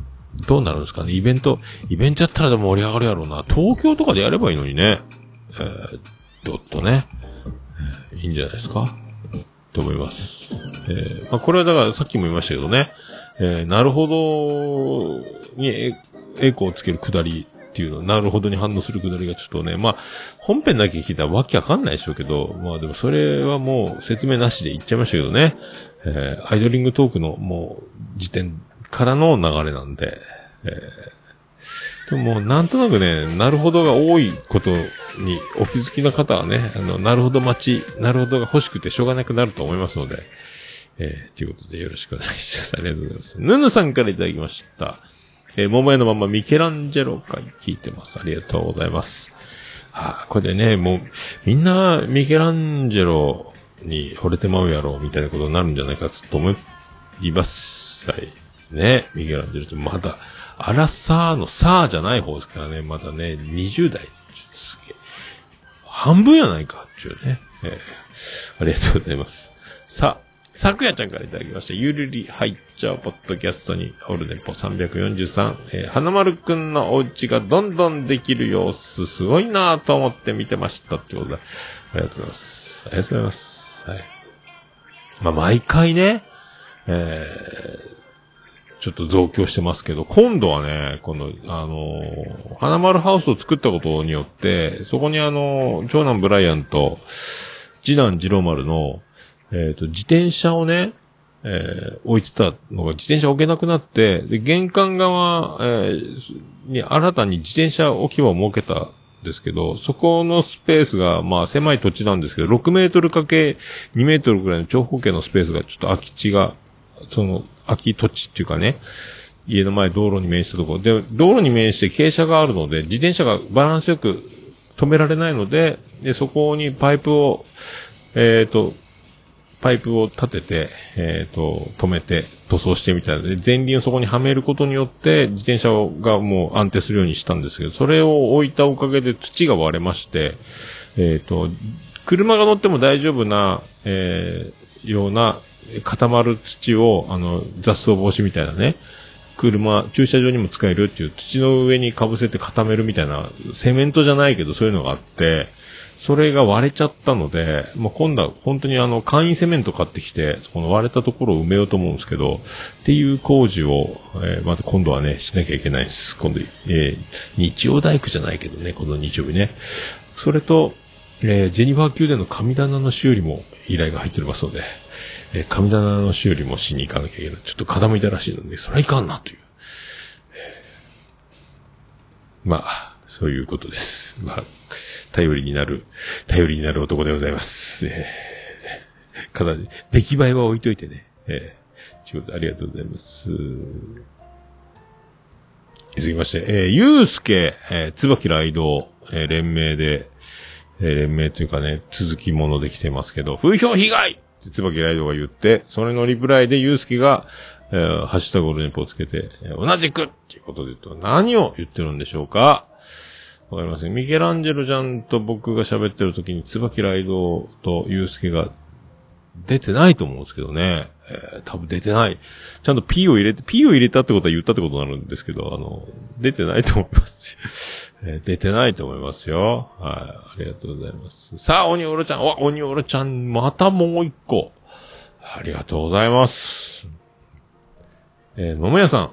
Speaker 2: どうなるんですかね。イベント、イベントやったらでも盛り上がるやろうな。東京とかでやればいいのにね。えー、どっとね、いいんじゃないですか。と思います。えーまあこれはだからさっきも言いましたけどね、えーなるほどにエエコーをつけるくだりっていうのは、なるほどに反応するくだりがちょっとね、まあ、本編だけ聞いたらわけわかんないでしょうけど、まあでもそれはもう説明なしで言っちゃいましたけどね、えーアイドリングトークのもう時点からの流れなんで、えーでもなんとなくね、なるほどが多いことにお気づきの方はね、あの、なるほど待ち、なるほどが欲しくてしょうがなくなると思いますので、えー、ということでよろしくお願いします。ありがとうございます。ヌヌさんからいただきました。えー、桃屋のままミケランジェロ会聞いてます。ありがとうございます。はあ、これでね、もう、みんなミケランジェロに惚れてまうやろ、みたいなことになるんじゃないかと思います。はい。ね、ミケランジェロってまだ、アラサーのサーじゃない方ですからね、まだね、20代。すげえ。半分やないか、っていうね。えーありがとうございます。さあ、さくやちゃんからいただきました。ゆるり入っちゃうポッドキャストに、オルネポ343、えー花丸くんのお家がどんどんできる様子、すごいなぁと思って見てましたってことで、ありがとうございます。ありがとうございます。はい。まあ、毎回ね、えーちょっと増強してますけど、今度はね、この、あのー花丸ハウスを作ったことによって、そこにあのー長男ブライアンと、次男次郎丸の、えっ、と、自転車をね、えー置いてたのが自転車置けなくなって、で、玄関側、えーに新たに自転車置き場を設けたんですけど、そこのスペースが、まあ狭い土地なんですけど、6メートルかけ2メートルぐらいの長方形のスペースがちょっと空き地が、その、空き土地っていうかね、家の前道路に面したところ。で、道路に面して傾斜があるので、自転車がバランスよく止められないので、で、そこにパイプを、えっ、と、パイプを立てて、えっ、と、止めて塗装してみたいな。ので、前輪をそこにはめることによって、自転車がもう安定するようにしたんですけど、それを置いたおかげで土が割れまして、えっ、と、車が乗っても大丈夫な、えーような固まる土を、あの、雑草防止みたいなね、車、駐車場にも使えるっていう土の上に被せて固めるみたいな、セメントじゃないけどそういうのがあって、それが割れちゃったので、まあ、今度は本当にあの、簡易セメント買ってきて、そこの割れたところを埋めようと思うんですけど、っていう工事を、えーまた今度はね、しなきゃいけないです。今度、えー日曜大工じゃないけどね、この日曜日ね。それと、えージェニファー宮殿の神棚の修理も依頼が入っておりますので、えー神棚の修理もしに行かなきゃいけない。ちょっと傾いたらしいので、それはいかんな、という。えまあ、そういうことです。まあ、頼りになる、頼りになる男でございます。えー、かなり、出来栄えは置いといてね。えー、ということでありがとうございます。続きまして、えー、ゆうすけ、えー、つばき雷道、えー、連名で、えー、連名というかね、続きもので来てますけど、風評被害ってつばきライドが言って、それのリプライでゆうすけが、えー、ハッシュタグオルネポをつけて、えー同じくっていうことで言うと、何を言ってるんでしょうか？わかりません。ミケランジェロちゃんと僕が喋ってる時に、つばきライドとゆうすけが出てないと思うんですけどね。えー多分出てない。ちゃんと P を入れて、P を入れたってことは言ったってことになるんですけど、あの、出てないと思います。えー出てないと思いますよ。はい。ありがとうございます。さあ、鬼おろちゃん。わ、鬼おろちゃん、またもう一個。ありがとうございます。えー、桃屋さん。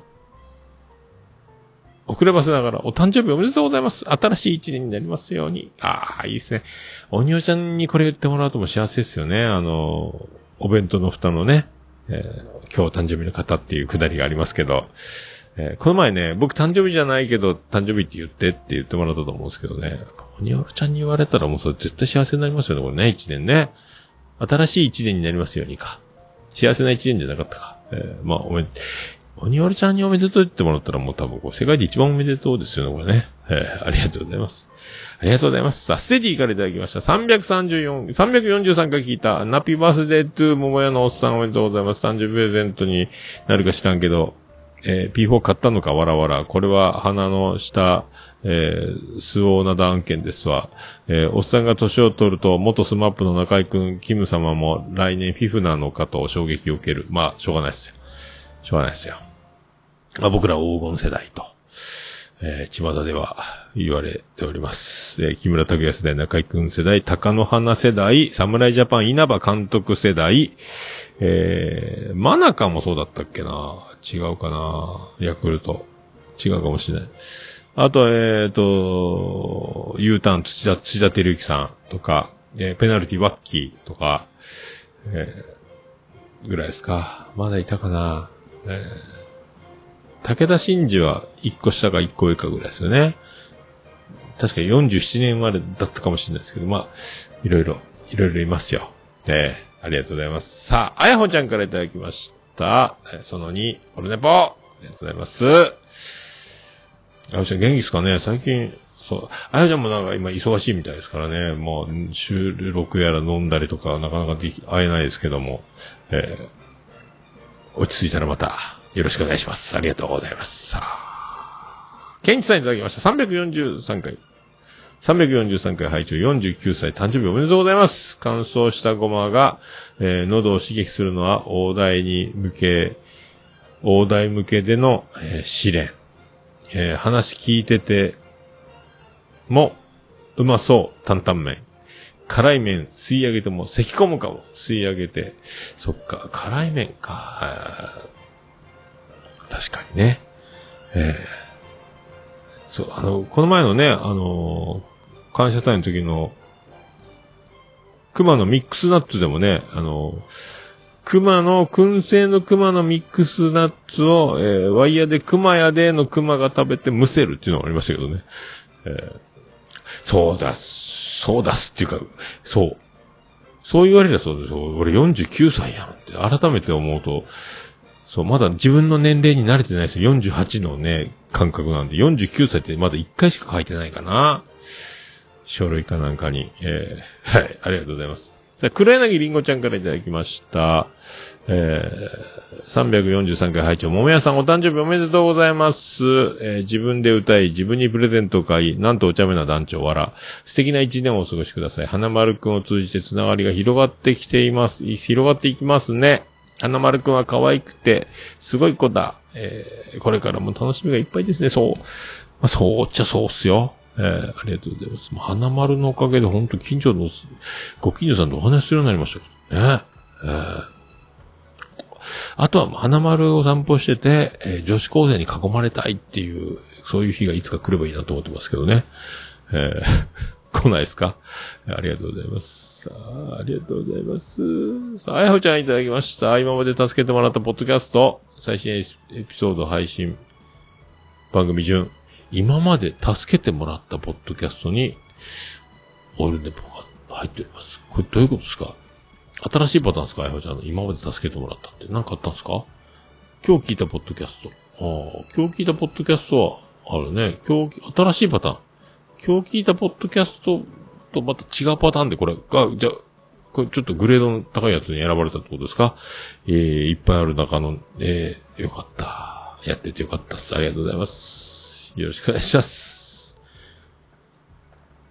Speaker 2: 遅ればせながら、お誕生日おめでとうございます。新しい一年になりますように。ああ、いいですね。鬼おちゃんにこれ言ってもらうとも幸せですよね。あの、お弁当の蓋のね、えー今日誕生日の方っていうくだりがありますけど、えーこの前ね、僕誕生日じゃないけど、誕生日って言ってって言ってもらったと思うんですけどね。鬼おちゃんに言われたらもうそれ絶対幸せになりますよね、これね、一年ね。新しい一年になりますようにか。幸せな一年じゃなかったか。えーまあ、おめ、鬼おろちゃんにおめでとうって言ってもらったらもう多分こう、世界で一番おめでとうですよね、これね。えーありがとうございます。ありがとうございます。さあ、ステディからいただきました。334、343回聞いた、ナピバースデートゥー桃屋のおっさんおめでとうございます。誕生日プレゼントになるか知らんけど、えー P4 買ったのかわらわら。これは鼻の下、えー、スオーナダ案件ですわ。えーおっさんが年を取ると、元 SMAPの中居くん、キム様も来年フィフティなのかと衝撃を受ける。まあ、しょうがないですよ。しょうがないですよ。まあ、僕ら黄金世代と。えー、巷では言われております。えー木村拓哉世代、中居くん世代、貴乃花世代、侍ジャパン稲葉監督世代、えー、真中もそうだったっけな違うかなヤクルト。違うかもしれない。あと、えっ、と、U ターン土田、土田照之さんとか、えーペナルティワッキーとか、えーぐらいですか。まだいたかなえー武田真治は1個下か1個上かぐらいですよね。確か47年生まれだったかもしれないですけど、まあ、いろいろ、いろいろいますよ。ええありがとうございます。さあ、あやほちゃんからいただきました。えその2、オルネポありがとうございます。あやほちゃん元気ですかね？最近、そう、あやほちゃんもなんか今忙しいみたいですからね。もう、収録やら飲んだりとか、なかなかでき、会えないですけども、えー落ち着いたらまた、よろしくお願いします。ありがとうございます。さあ、ケンチさんいただきました。343回。343回拝聴49歳誕生日おめでとうございます。乾燥したごまが、えー喉を刺激するのは大台に向け、大台向けでの、えー試練。えー話聞いてても、うまそう、担々麺。辛い麺吸い上げても咳込むかも吸い上げて。そっか、辛い麺か。確かにね。ええそう、あの、この前のね、あのー感謝祭の時の、熊のミックスナッツでもね、あのー熊の、燻製の熊のミックスナッツを、えーワイヤーで熊屋での熊が食べてむせるっていうのがありましたけどね。えーそうだ、そうだすっていうか、そう。そう言われりゃそうですよ。俺49歳やんって改めて思うと、そう、まだ自分の年齢に慣れてないですよ。48のね、感覚なんで、49歳ってまだ1回しか書いてないかな。書類かなんかに。えー、はい、ありがとうございます。さあ、黒柳りんごちゃんからいただきました。えー、343回拝聴桃屋さんお誕生日おめでとうございます。えー自分で歌い、自分にプレゼントを買い、なんとお茶目な団長わら。素敵な一年をお過ごしください。花丸くんを通じてつながりが広がってきています。広がっていきますね。花丸くんは可愛くて、すごい子だ。えーこれからも楽しみがいっぱいですね。そう。まあ、そうっちゃそうっすよ。えー、ありがとうございます。花丸のおかげで本当近所の、ご近所さんとお話しするようになりましたね。えー、あとは花丸を散歩してて、えー、女子高生に囲まれたいっていう、そういう日がいつか来ればいいなと思ってますけどね。えー、来ないですか？ありがとうございます。さあ、ありがとうございます。さあ、あやほちゃんいただきました。今まで助けてもらったポッドキャスト、最新エピソード配信、番組順。今まで助けてもらったポッドキャストに、オールネポが入っております。これどういうことですか？新しいパターンですか？あやほちゃんの。今まで助けてもらったって。何かあったんですか？今日聞いたポッドキャスト。ああ、今日聞いたポッドキャストは、あるね。今日、新しいパターン。今日聞いたポッドキャストとまた違うパターンでこれが、じゃあ、これちょっとグレードの高いやつに選ばれたってことですか？えー、いっぱいある中の、えー、よかった。やっててよかったっす。ありがとうございます。よろしくお願いします。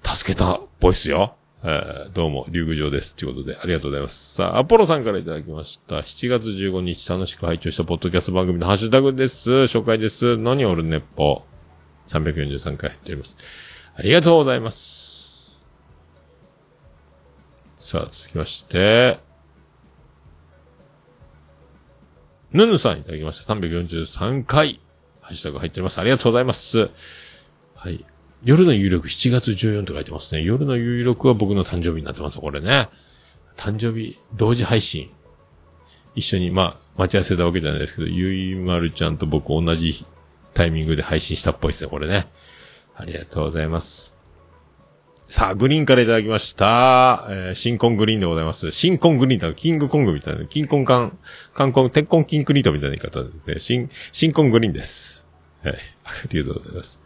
Speaker 2: 助けたっぽいっすよ。えーどうも、竜宮城です。ということで、ありがとうございます。さあ、アポロさんからいただきました。7月15日楽しく拝聴したポッドキャスト番組のハッシュタグです。紹介です。何おるねっぽ。343回入っております。ありがとうございます。さあ、続きまして、ぬぬさんいただきました。343回。ハッシュタグ入っております。ありがとうございます。はい。夜の有力7月14と書いてますね。夜の有力は僕の誕生日になってますこれね。誕生日、同時配信。一緒に、まあ、待ち合わせたわけじゃないですけど、ゆいまるちゃんと僕同じタイミングで配信したっぽいですね、これね。ありがとうございます。さあ、グリーンからいただきました。えー、新婚グリーンでございます。新婚グリーンだ、キングコングみたいな、キンコンカン、カンコン、鉄コンキンクリートみたいな言い方ですね。新、新婚グリーンです。はい。ありがとうございます。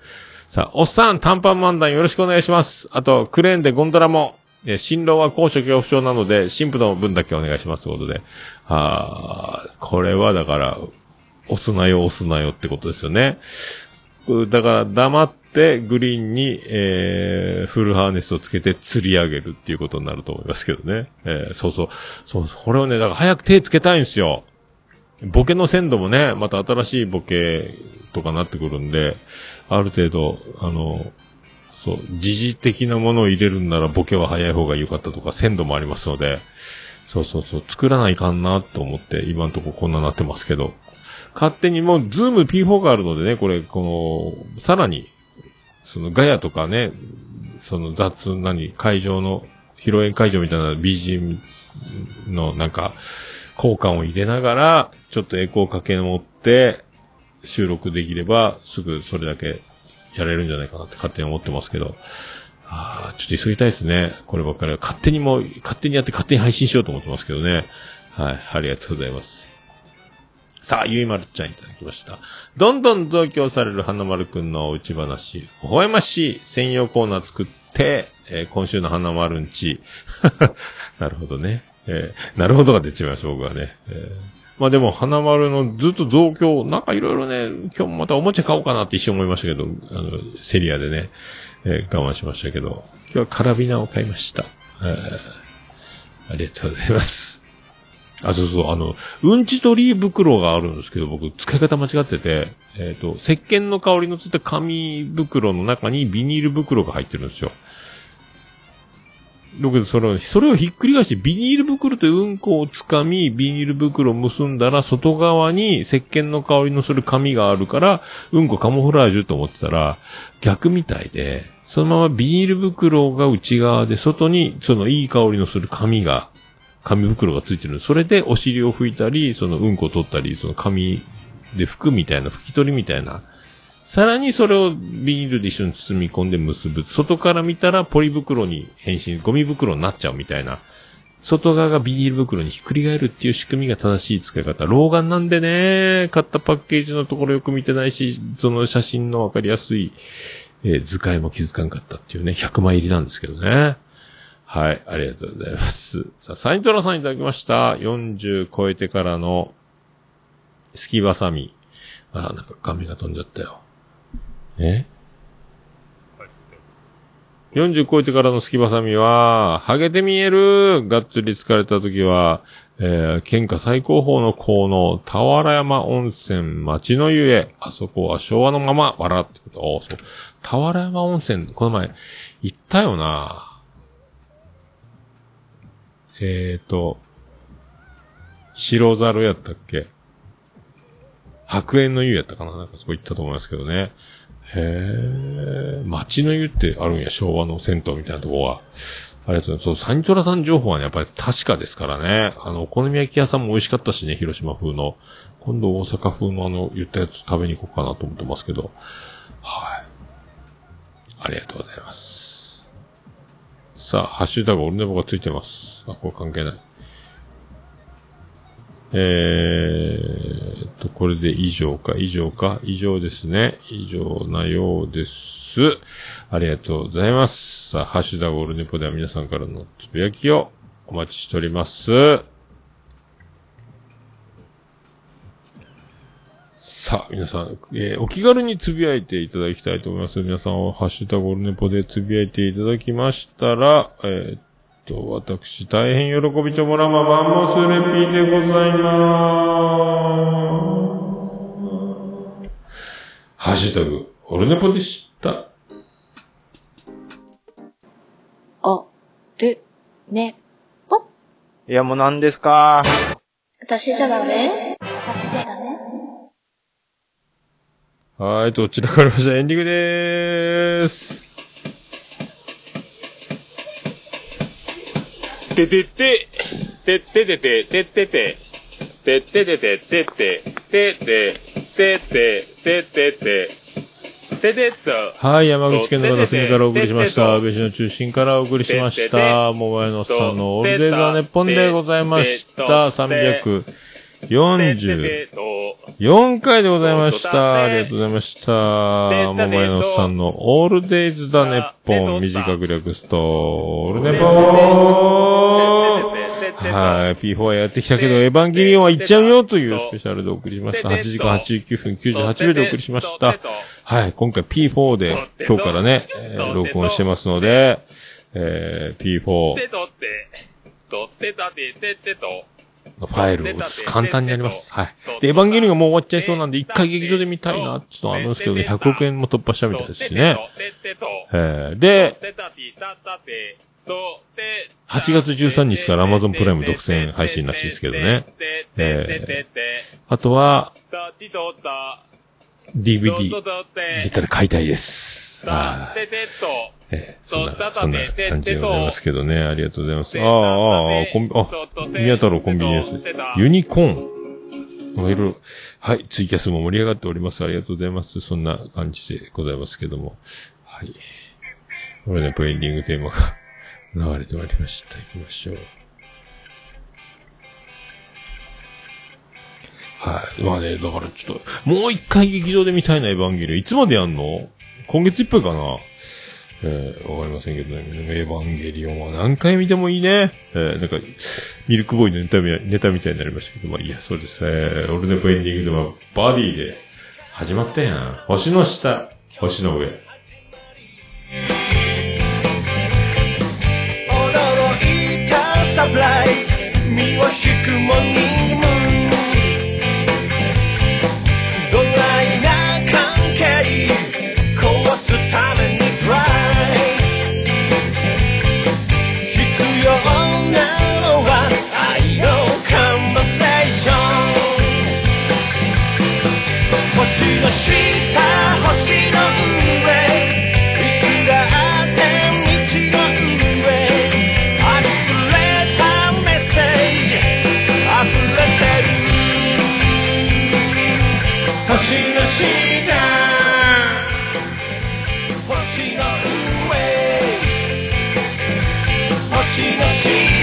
Speaker 2: さあ、おっさん、短パン漫談よろしくお願いします。あと、クレーンでゴンドラも、え新郎は高所恐怖症なので、神父の分だけお願いします。ということで。あーこれはだから、押すなよ、押すなよってことですよね。だから、黙ってグリーンに、えー、フルハーネスをつけて釣り上げるっていうことになると思いますけどね。えーそうそう。そう、これをね、だから早く手つけたいんですよ。ボケの鮮度もね、また新しいボケとかなってくるんで、ある程度、あの、そう、時事的なものを入れるんならボケは早い方が良かったとか、鮮度もありますので、そうそうそう、作らないかんなと思って、今のとここんななってますけど、勝手にもう、ズーム P4 があるのでね、これ、この、さらに、そのガヤとかね、その雑、何、会場の、披露宴会場みたいな BGM のなんか、交換を入れながら、ちょっとエコーかけ持って、収録できれば、すぐそれだけやれるんじゃないかなって勝手に思ってますけど。ああ、ちょっと急ぎたいですね。こればっかりは。勝手にも、勝手にやって勝手に配信しようと思ってますけどね。はい、ありがとうございます。さあ、ゆいまるちゃんいただきました。どんどん増強される花丸くんのおうち話。微笑ましい専用コーナー作って、えー今週の花丸んち。*laughs* なるほどね。えーなるほどが出ちゃいました、僕はね。えーまあでも、花丸のずっと増強、なんかいろいろね、今日もまたおもちゃ買おうかなって一瞬思いましたけど、あの、セリアでね、えー我慢しましたけど、今日はカラビナを買いました。えーありがとうございます。あ、そうそう、あの、うんち取り袋があるんですけど、僕、使い方間違ってて、えっ、と、石鹸の香りのついた紙袋の中にビニール袋が入ってるんですよ。だけど、それを、それをひっくり返して、ビニール袋とうんこをつかみ、ビニール袋を結んだら、外側に石鹸の香りのする紙があるから、うんこカモフラージュと思ってたら、逆みたいで、そのままビニール袋が内側で、外に、そのいい香りのする紙が、紙袋がついてる。それでお尻を拭いたり、そのうんこを取ったり、その紙で拭くみたいな、拭き取りみたいな。さらにそれをビニールで一緒に包み込んで結ぶ。外から見たらポリ袋に変身、ゴミ袋になっちゃうみたいな。外側がビニール袋にひっくり返るっていう仕組みが正しい使い方。老眼なんでね、買ったパッケージのところよく見てないし、その写真のわかりやすい、えー図解も気づかんかったっていうね、100枚入りなんですけどね。はい、ありがとうございます。*laughs* さあ、サイントラさんいただきました。40超えてからの、スキバサミ。あ、なんか画面が飛んじゃったよ。え ?40 超えてからのスキバサミは、ハゲて見えるがっつり疲れた時は、えー、県下最高峰の高の俵山温泉町の湯へ、あそこは昭和のまま、笑ってこと、あそう。俵山温泉、この前、行ったよなえーと、白猿やったっけ？白煙の湯やったかな？なんかそこ行ったと思いますけどね。へえ、町の湯ってあるんや、昭和の銭湯みたいなとこは。ありがとうございます。そう、サニトラさん情報はね、やっぱり確かですからね。あの、お好み焼き屋さんも美味しかったしね、広島風の。今度大阪風のあの、言ったやつ食べに行こうかなと思ってますけど。はい。ありがとうございます。さあ、ハッシュタグオルネボがついてます。あ、これ関係ない。えーっと、これで以上か、以上か、以上ですね。以上なようです。ありがとうございます。さあ、ハッシュタグオルネポでは皆さんからのつぶやきをお待ちしております。さあ、皆さん、えーお気軽につぶやいていただきたいと思います。皆さんは、ハッシュタグオルネポでつぶやいていただきましたら、えーっと、私、大変喜びちょもらまマンモスレピーでございます。ハッシュタグ、オルネポでした。
Speaker 5: お、る、ね、ぽ。
Speaker 4: いや、もう何ですか？
Speaker 6: 私じゃダメ？
Speaker 2: はい、どちらからましたエンディングでーす。
Speaker 7: ててて、てっててて、てってて、てっててて、てって、てって、てって、てってて、ててっと。
Speaker 2: はい、山口県の片隅からお送りしました。安倍市の中心からお送りしました。桃屋のさんのオールデイズ・ザ・ネッポンでございました。44回でございました。ありがとうございました。桃屋のおっさんのオールデイズ・ザ・ネッポン短く略すと、オールネポーはい。P4 はやってきたけど、エヴァンゲリオンは行っちゃうよというスペシャルでお送りしました。8時間89分98秒でお送りしました。はい。今回 P4 で今日からね、録音してますので、えー、P4 ファイルを移す簡単になります。はい。で、エヴァンゲリオンがもう終わっちゃいそうなんで、一回劇場で見たいなっていうのはあるんですけどね、100億円も突破したみたいですしね。えー、で、8月13日から Amazon プライム独占配信らしいですけどね。えあとは、DVD 出たら買いたいです。はい。えーそんな、そんな感じでございますけどね。ありがとうございます。ああ、ああ、コンビ、あ、宮太郎コンビニエンス。ユニコーン。いろいろ、はい、ツイキャスも盛り上がっております。ありがとうございます。そんな感じでございますけども。はい。これね、エンディングテーマが流れてまいりました。行きましょう。はい。まあね、だからちょっと、もう一回劇場で見たいな、エヴァンゲリオン。いつまでやんの？今月いっぱいかなえー、わかりませんけどね。エヴァンゲリオンは何回見てもいいね。えー、なんか、ミルクボーイのネタネタみたいになりましたけど、まあいや、そうです。えー、オルネポエンディングでは、バディで、始まったやん。星の下、星の上。
Speaker 3: 驚いたサプライズ身を引くモーの下星の上いつだって道の上ありふれたメッセージ溢れてる星の下星の上星の下。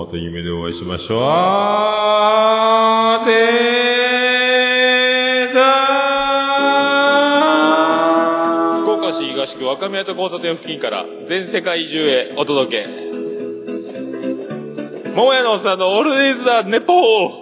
Speaker 2: また夢でお会いしましょう。あーでーだー
Speaker 3: 福岡市東区若宮と交差点付近から全世界中へお届け。桃屋のおっさんのオールディーズ・ザ・ネポー